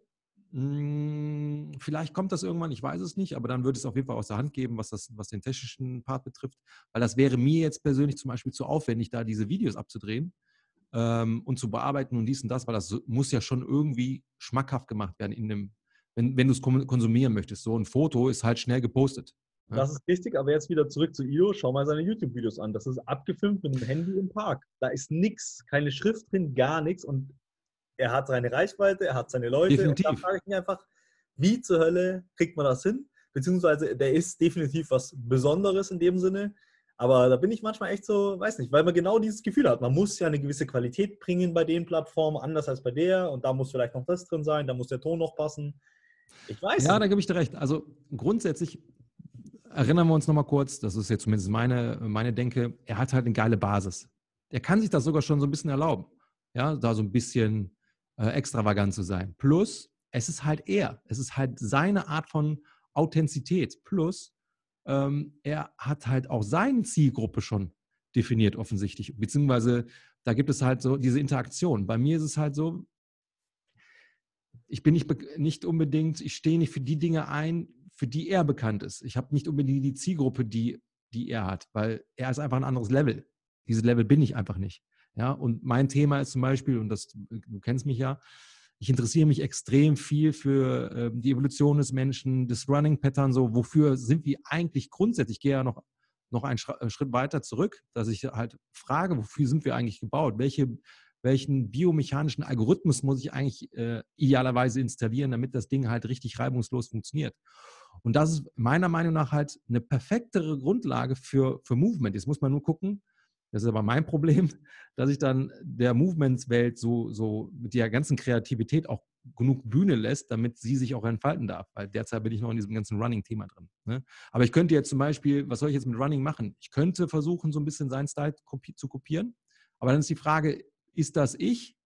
Hm, vielleicht kommt das irgendwann, ich weiß es nicht, aber dann würde es auf jeden Fall aus der Hand geben, was, das, was den technischen Part betrifft. Weil das wäre mir jetzt persönlich zum Beispiel zu aufwendig, da diese Videos abzudrehen ähm, und zu bearbeiten und dies und das, weil das muss ja schon irgendwie schmackhaft gemacht werden, in dem, wenn, wenn du es konsumieren möchtest. So ein Foto ist halt schnell gepostet. Ja. Das ist richtig, aber jetzt wieder zurück zu Io. Schau mal seine YouTube-Videos an. Das ist abgefilmt mit dem Handy im Park. Da ist nichts, keine Schrift drin, gar nichts. Und er hat seine Reichweite, er hat seine Leute. Definitiv. Und da frage ich mich einfach, wie zur Hölle kriegt man das hin? Beziehungsweise der ist definitiv was Besonderes in dem Sinne. Aber da bin ich manchmal echt so, weiß nicht, weil man genau dieses Gefühl hat. Man muss ja eine gewisse Qualität bringen bei den Plattformen, anders als bei der. Und da muss vielleicht noch das drin sein, da muss der Ton noch passen. Ich weiß. Ja, nicht. da gebe ich dir recht. Also grundsätzlich erinnern wir uns nochmal kurz, das ist jetzt zumindest meine, meine Denke, er hat halt eine geile Basis. Er kann sich das sogar schon so ein bisschen erlauben. Ja, da so ein bisschen äh, extravagant zu sein. Plus, es ist halt er. Es ist halt seine Art von Authentizität. Plus, ähm, er hat halt auch seine Zielgruppe schon definiert, offensichtlich. Beziehungsweise da gibt es halt so diese Interaktion. Bei mir ist es halt so, ich bin nicht, nicht unbedingt, ich stehe nicht für die Dinge ein, für die er bekannt ist. Ich habe nicht unbedingt die Zielgruppe, die, die er hat, weil er ist einfach ein anderes Level. Dieses Level bin ich einfach nicht. Ja, und mein Thema ist zum Beispiel, und das, du kennst mich ja, ich interessiere mich extrem viel für äh, die Evolution des Menschen, das Running Pattern, so, wofür sind wir eigentlich grundsätzlich? Ich gehe ja noch, noch einen äh, Schritt weiter zurück, dass ich halt frage, wofür sind wir eigentlich gebaut? Welche, welchen biomechanischen Algorithmus muss ich eigentlich äh, idealerweise installieren, damit das Ding halt richtig reibungslos funktioniert? Und das ist meiner Meinung nach halt eine perfektere Grundlage für, für Movement. Jetzt muss man nur gucken, das ist aber mein Problem, dass ich dann der Movements-Welt so, so mit der ganzen Kreativität auch genug Bühne lässt, damit sie sich auch entfalten darf. Weil derzeit bin ich noch in diesem ganzen Running-Thema drin. Ne? Aber ich könnte jetzt zum Beispiel, was soll ich jetzt mit Running machen? Ich könnte versuchen, so ein bisschen seinen Style zu kopieren. Aber dann ist die Frage, ist das ich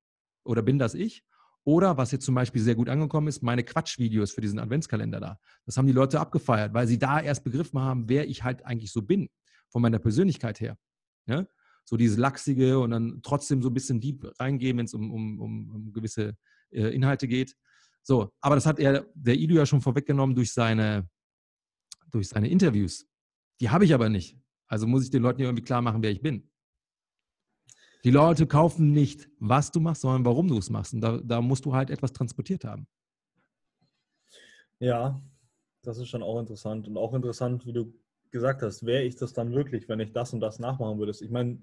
oder bin das ich? Oder was jetzt zum Beispiel sehr gut angekommen ist, meine Quatschvideos für diesen Adventskalender da. Das haben die Leute abgefeiert, weil sie da erst begriffen haben, wer ich halt eigentlich so bin, von meiner Persönlichkeit her. Ja? So dieses Lachsige und dann trotzdem so ein bisschen deep reingehen, wenn es um, um, um, gewisse äh, Inhalte geht. So, aber das hat er, der Ido ja schon vorweggenommen durch seine, durch seine Interviews. Die habe ich aber nicht. Also muss ich den Leuten irgendwie klar machen, wer ich bin. Die Leute kaufen nicht, was du machst, sondern warum du es machst. Und da, da musst du halt etwas transportiert haben. Ja, das ist schon auch interessant. Und auch interessant, wie du gesagt hast, wäre ich das dann wirklich, wenn ich das und das nachmachen würde. Ich meine,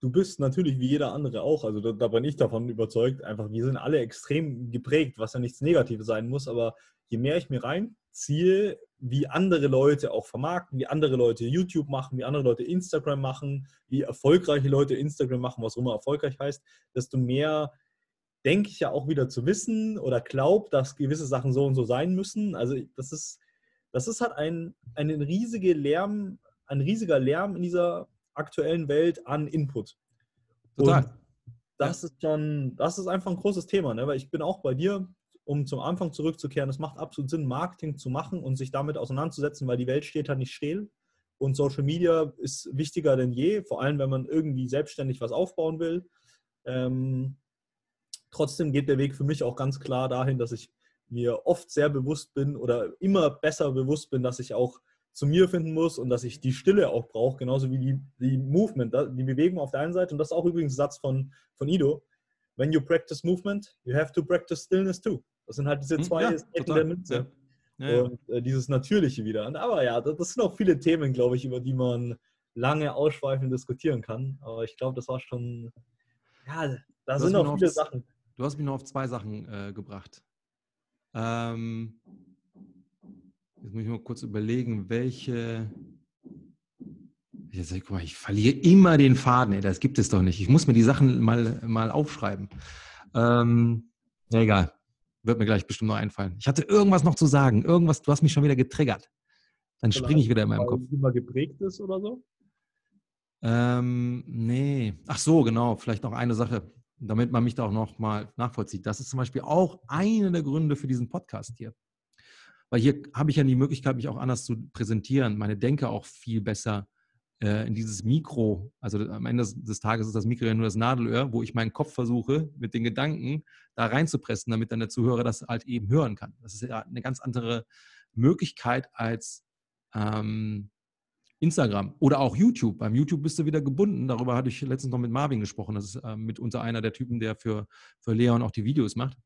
du bist natürlich wie jeder andere auch, also da, da, bin ich davon überzeugt, einfach wir sind alle extrem geprägt, was ja nichts Negatives sein muss, aber je mehr ich mir reinziehe, wie andere Leute auch vermarkten, wie andere Leute YouTube machen, wie andere Leute Instagram machen, wie erfolgreiche Leute Instagram machen, was immer erfolgreich heißt, desto mehr denke ich ja auch wieder zu wissen oder glaube, dass gewisse Sachen so und so sein müssen. Also das ist das ist halt ein, ein, riesige Lärm, ein riesiger Lärm in dieser aktuellen Welt an Input. Total. Und das ja. ist schon, das ist einfach ein großes Thema, ne? weil ich bin auch bei dir, um zum Anfang zurückzukehren, es macht absolut Sinn, Marketing zu machen und sich damit auseinanderzusetzen, weil die Welt steht halt nicht still. Und Social Media ist wichtiger denn je, vor allem wenn man irgendwie selbstständig was aufbauen will. Ähm, trotzdem geht der Weg für mich auch ganz klar dahin, dass ich mir oft sehr bewusst bin oder immer besser bewusst bin, dass ich auch zu mir finden muss und dass ich die Stille auch brauche, genauso wie die, die Movement, die Bewegung auf der einen Seite. Und das ist auch übrigens ein Satz von, von Ido. When you practice movement, you have to practice stillness too. Das sind halt diese hm, zwei ja, der Münze. Ja. Ja, und äh, dieses Natürliche wieder. Aber ja, das, das sind auch viele Themen, glaube ich, über die man lange ausschweifend diskutieren kann. Aber ich glaube, das war schon, ja, da sind auch viele Sachen. Du hast mich noch auf zwei Sachen äh, gebracht. Ähm, jetzt muss ich mal kurz überlegen, welche. Jetzt, guck mal, ich verliere immer den Faden, ey, das gibt es doch nicht. Ich muss mir die Sachen mal, mal aufschreiben. Ähm, ja, egal. Wird mir gleich bestimmt noch einfallen. Ich hatte irgendwas noch zu sagen. Irgendwas, du hast mich schon wieder getriggert. Dann springe ich wieder in meinem Kopf. Immer geprägt ist oder so? Ähm, nee. Ach so, genau. Vielleicht noch eine Sache damit man mich da auch nochmal nachvollzieht. Das ist zum Beispiel auch einer der Gründe für diesen Podcast hier. Weil hier habe ich ja die Möglichkeit, mich auch anders zu präsentieren, meine Denke auch viel besser äh, in dieses Mikro, also am Ende des Tages ist das Mikro ja nur das Nadelöhr, wo ich meinen Kopf versuche, mit den Gedanken da reinzupressen, damit dann der Zuhörer das halt eben hören kann. Das ist ja eine ganz andere Möglichkeit als ähm, Instagram oder auch YouTube. Beim YouTube bist du wieder gebunden. Darüber hatte ich letztens noch mit Marvin gesprochen. Das ist äh, mitunter einer der Typen, der für, für Leon auch die Videos macht.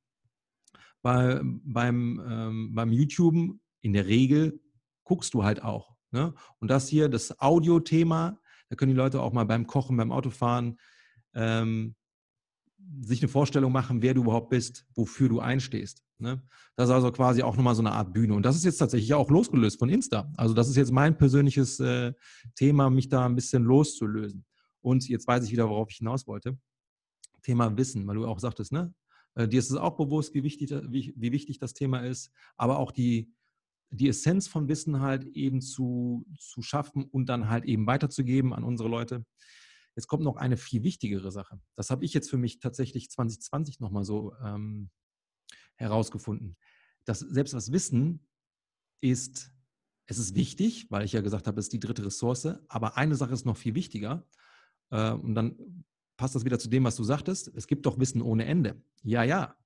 Bei, beim, ähm, beim YouTube in der Regel guckst du halt auch. Ne? Und das hier, das Audio-Thema, da können die Leute auch mal beim Kochen, beim Autofahren ähm, sich eine Vorstellung machen, wer du überhaupt bist, wofür du einstehst. Ne? Das ist also quasi auch nochmal so eine Art Bühne. Und das ist jetzt tatsächlich auch losgelöst von Insta. Also das ist jetzt mein persönliches äh, Thema, mich da ein bisschen loszulösen. Und jetzt weiß ich wieder, worauf ich hinaus wollte. Thema Wissen, weil du auch sagtest, ne? Äh, dir ist es auch bewusst, wie wichtig, wie, wie wichtig das Thema ist, aber auch die, die Essenz von Wissen halt eben zu, zu schaffen und dann halt eben weiterzugeben an unsere Leute. Jetzt kommt noch eine viel wichtigere Sache. Das habe ich jetzt für mich tatsächlich 2020 nochmal so ähm, herausgefunden. Dass selbst das Wissen ist, es ist wichtig, weil ich ja gesagt habe, es ist die dritte Ressource, aber eine Sache ist noch viel wichtiger. Äh, und dann passt das wieder zu dem, was du sagtest. Es gibt doch Wissen ohne Ende. Ja, ja.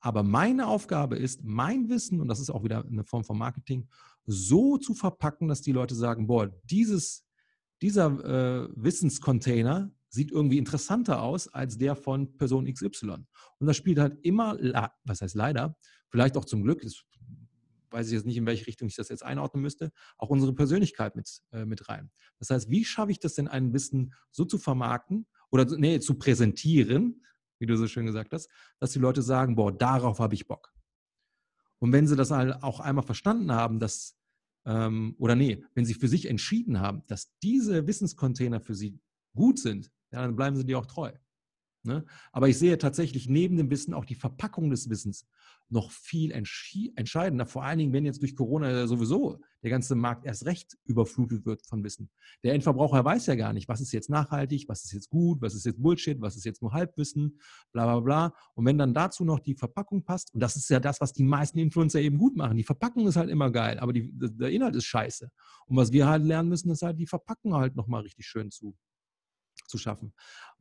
Aber meine Aufgabe ist, mein Wissen, und das ist auch wieder eine Form von Marketing, so zu verpacken, dass die Leute sagen, boah, dieses dieser äh, Wissenscontainer sieht irgendwie interessanter aus als der von Person XY. Und das spielt halt immer, was heißt leider, vielleicht auch zum Glück, das weiß ich jetzt nicht, in welche Richtung ich das jetzt einordnen müsste, auch unsere Persönlichkeit mit, äh, mit rein. Das heißt, wie schaffe ich das denn, ein Wissen so zu vermarkten oder nee, zu präsentieren, wie du so schön gesagt hast, dass die Leute sagen, boah, darauf habe ich Bock. Und wenn sie das auch einmal verstanden haben, dass ähm, oder nee, wenn sie für sich entschieden haben, dass diese Wissenscontainer für sie gut sind, ja, dann bleiben sie dir auch treu. Ne? Aber ich sehe tatsächlich neben dem Wissen auch die Verpackung des Wissens noch viel entscheidender. Vor allen Dingen, wenn jetzt durch Corona sowieso der ganze Markt erst recht überflutet wird von Wissen. Der Endverbraucher weiß ja gar nicht, was ist jetzt nachhaltig, was ist jetzt gut, was ist jetzt Bullshit, was ist jetzt nur Halbwissen, bla bla bla. Und wenn dann dazu noch die Verpackung passt, und das ist ja das, was die meisten Influencer eben gut machen. Die Verpackung ist halt immer geil, aber die, der Inhalt ist scheiße. Und was wir halt lernen müssen, ist halt die Verpackung halt nochmal richtig schön zu, zu schaffen.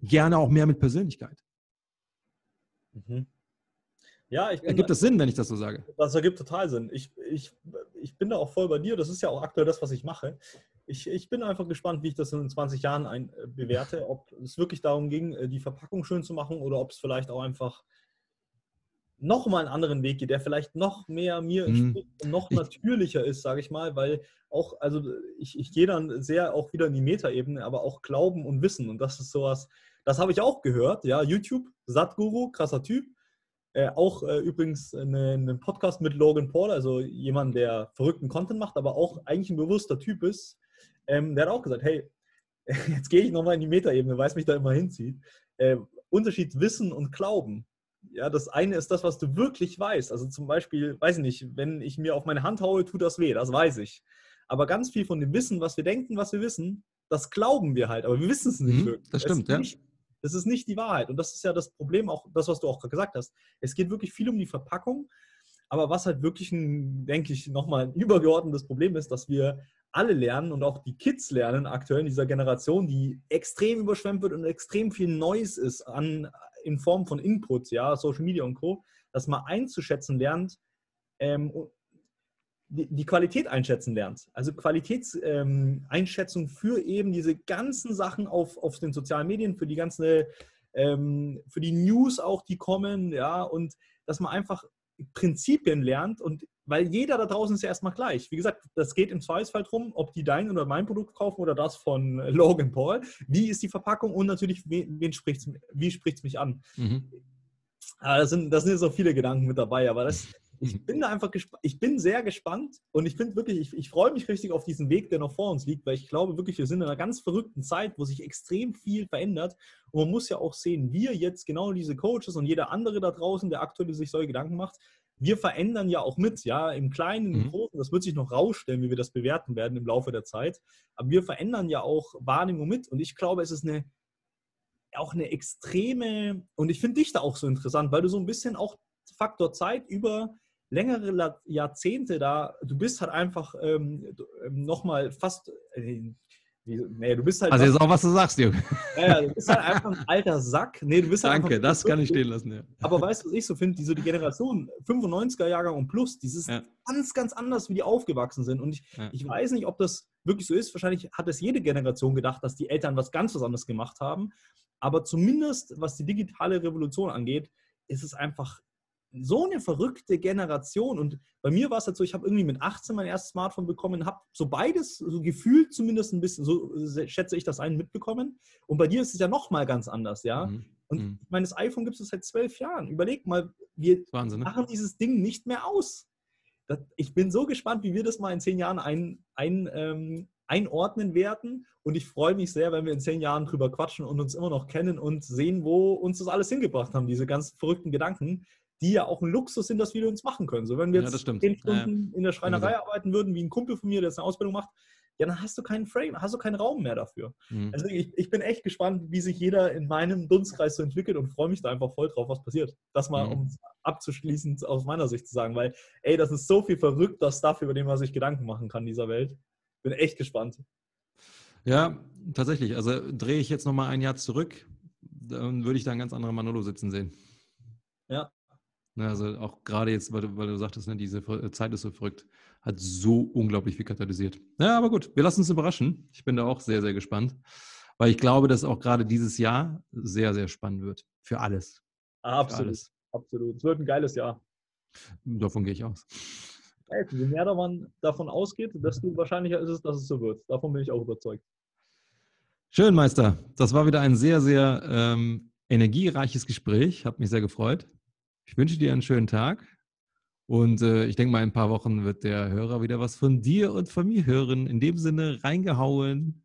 Gerne auch mehr mit Persönlichkeit. Mhm. Ja, ich bin, Ergibt das Sinn, wenn ich das so sage? Das ergibt total Sinn. Ich, ich, ich bin da auch voll bei dir. Das ist ja auch aktuell das, was ich mache. Ich, ich bin einfach gespannt, wie ich das in 20 Jahren ein, äh, bewerte. Ob es wirklich darum ging, äh, die Verpackung schön zu machen oder ob es vielleicht auch einfach noch mal einen anderen Weg geht, der vielleicht noch mehr mir mhm. entspricht und noch natürlicher ist, sage ich mal, weil auch, also ich, ich gehe dann sehr auch wieder in die Metaebene, aber auch Glauben und Wissen und das ist sowas, das habe ich auch gehört, ja, YouTube, Satguru, krasser Typ, äh, auch äh, übrigens einen Podcast mit Logan Paul, also jemand, der verrückten Content macht, aber auch eigentlich ein bewusster Typ ist, ähm, der hat auch gesagt, hey, jetzt gehe ich nochmal in die Metaebene, weil es mich da immer hinzieht, äh, Unterschied Wissen und Glauben. Ja, das eine ist das, was du wirklich weißt. Also zum Beispiel, weiß ich nicht, wenn ich mir auf meine Hand haue, tut das weh, das weiß ich. Aber ganz viel von dem Wissen, was wir denken, was wir wissen, das glauben wir halt, aber wir wissen es nicht mhm, wirklich. Das stimmt, ja. Nicht, das ist nicht die Wahrheit. Und das ist ja das Problem, auch das, was du auch gesagt hast. Es geht wirklich viel um die Verpackung. Aber was halt wirklich, ein, denke ich, nochmal ein übergeordnetes Problem ist, dass wir alle lernen und auch die Kids lernen aktuell in dieser Generation, die extrem überschwemmt wird und extrem viel Neues ist an, in Form von Input, ja, Social Media und Co., dass man einzuschätzen lernt ähm, die, die, Qualität einschätzen lernt. Also Qualitätseinschätzung ähm, für eben diese ganzen Sachen auf, auf den sozialen Medien, für die ganze, ähm, für die News auch, die kommen, ja, und dass man einfach Prinzipien lernt und weil jeder da draußen ist ja erstmal gleich. Wie gesagt, das geht im Zweifelsfall drum, ob die dein oder mein Produkt kaufen oder das von Logan Paul. Wie ist die Verpackung und natürlich, wen spricht's, wie spricht es mich an? Mhm. Ah, das, sind, das sind so viele Gedanken mit dabei, aber das, ich bin da einfach gespannt. Ich bin sehr gespannt und ich finde wirklich, ich, ich freue mich richtig auf diesen Weg, der noch vor uns liegt, weil ich glaube wirklich, wir sind in einer ganz verrückten Zeit, wo sich extrem viel verändert. Und man muss ja auch sehen, wir jetzt, genau diese Coaches und jeder andere da draußen, der aktuell sich solche Gedanken macht, wir verändern ja auch mit, ja, im Kleinen, im mhm. Großen, das wird sich noch rausstellen, wie wir das bewerten werden im Laufe der Zeit. Aber wir verändern ja auch Wahrnehmung mit. Und ich glaube, es ist eine auch eine extreme, und ich finde dich da auch so interessant, weil du so ein bisschen auch Faktor Zeit über längere Jahrzehnte da, du bist halt einfach ähm, ähm nochmal fast, äh, Wie, nee, du bist halt. Also jetzt auch, was du sagst, Junge. ja, ja, du bist halt einfach ein alter Sack. Nee, du bist halt Danke, das kann ich stehen lassen, ja. Aber weißt du, was ich so finde? Die, so die Generation 95er-Jahrgang und plus, dieses Ja. ganz, ganz anders, wie die aufgewachsen sind. Und ich, Ja. ich weiß nicht, ob das wirklich so ist. Wahrscheinlich hat es jede Generation gedacht, dass die Eltern was ganz was anderes gemacht haben. Aber zumindest, was die digitale Revolution angeht, ist es einfach so eine verrückte Generation. Und bei mir war es halt so, ich habe irgendwie mit 18 mein erstes Smartphone bekommen, habe so beides, so gefühlt zumindest ein bisschen, so schätze ich das ein, mitbekommen. Und bei dir ist es ja nochmal ganz anders, ja. Mhm. Und Mhm. ich meine, das iPhone gibt es seit zwölf Jahren. Überleg mal, wir Wahnsinn, ne? machen dieses Ding nicht mehr aus. Das, ich bin so gespannt, wie wir das mal in zehn Jahren ein, ein, ähm, einordnen werden. Und ich freue mich sehr, wenn wir in zehn Jahren drüber quatschen und uns immer noch kennen und sehen, wo uns das alles hingebracht haben, diese ganz verrückten Gedanken, die ja auch ein Luxus sind, dass wir uns machen können. So, wenn wir Ja, jetzt stimmt. zehn Ja, ja. Stunden in der Schreinerei gesagt. arbeiten würden, wie ein Kumpel von mir, der jetzt eine Ausbildung macht, ja, dann hast du keinen Frame, hast du keinen Raum mehr dafür. Mhm. Also ich, ich bin echt gespannt, wie sich jeder in meinem Dunstkreis so entwickelt und freue mich da einfach voll drauf, was passiert. Das mal, Mhm. um abzuschließend aus meiner Sicht zu sagen, weil, ey, das ist so viel verrückter Stuff, über den man sich Gedanken machen kann in dieser Welt. Bin echt gespannt. Ja, tatsächlich. Also drehe ich jetzt nochmal ein Jahr zurück, dann würde ich da einen ganz anderen Manolo sitzen sehen. Ja. Ne, Also auch gerade jetzt, weil du, weil du sagtest, ne, diese Ver- Zeit ist so verrückt, hat so unglaublich viel katalysiert. Ja, aber gut, wir lassen uns überraschen. Ich bin da auch sehr, sehr gespannt, weil ich glaube, dass auch gerade dieses Jahr sehr, sehr spannend wird. Für alles. Für Absolut, alles. absolut. Es wird ein geiles Jahr. Davon gehe ich aus. Je mehr man davon ausgeht, desto wahrscheinlicher ist es, dass es so wird. Davon bin ich auch überzeugt. Schön, Meister. Das war wieder ein sehr, sehr ähm, energiereiches Gespräch. Hat mich sehr gefreut. Ich wünsche dir einen schönen Tag. Und äh, ich denke mal, in ein paar Wochen wird der Hörer wieder was von dir und von mir hören. In dem Sinne, reingehauen.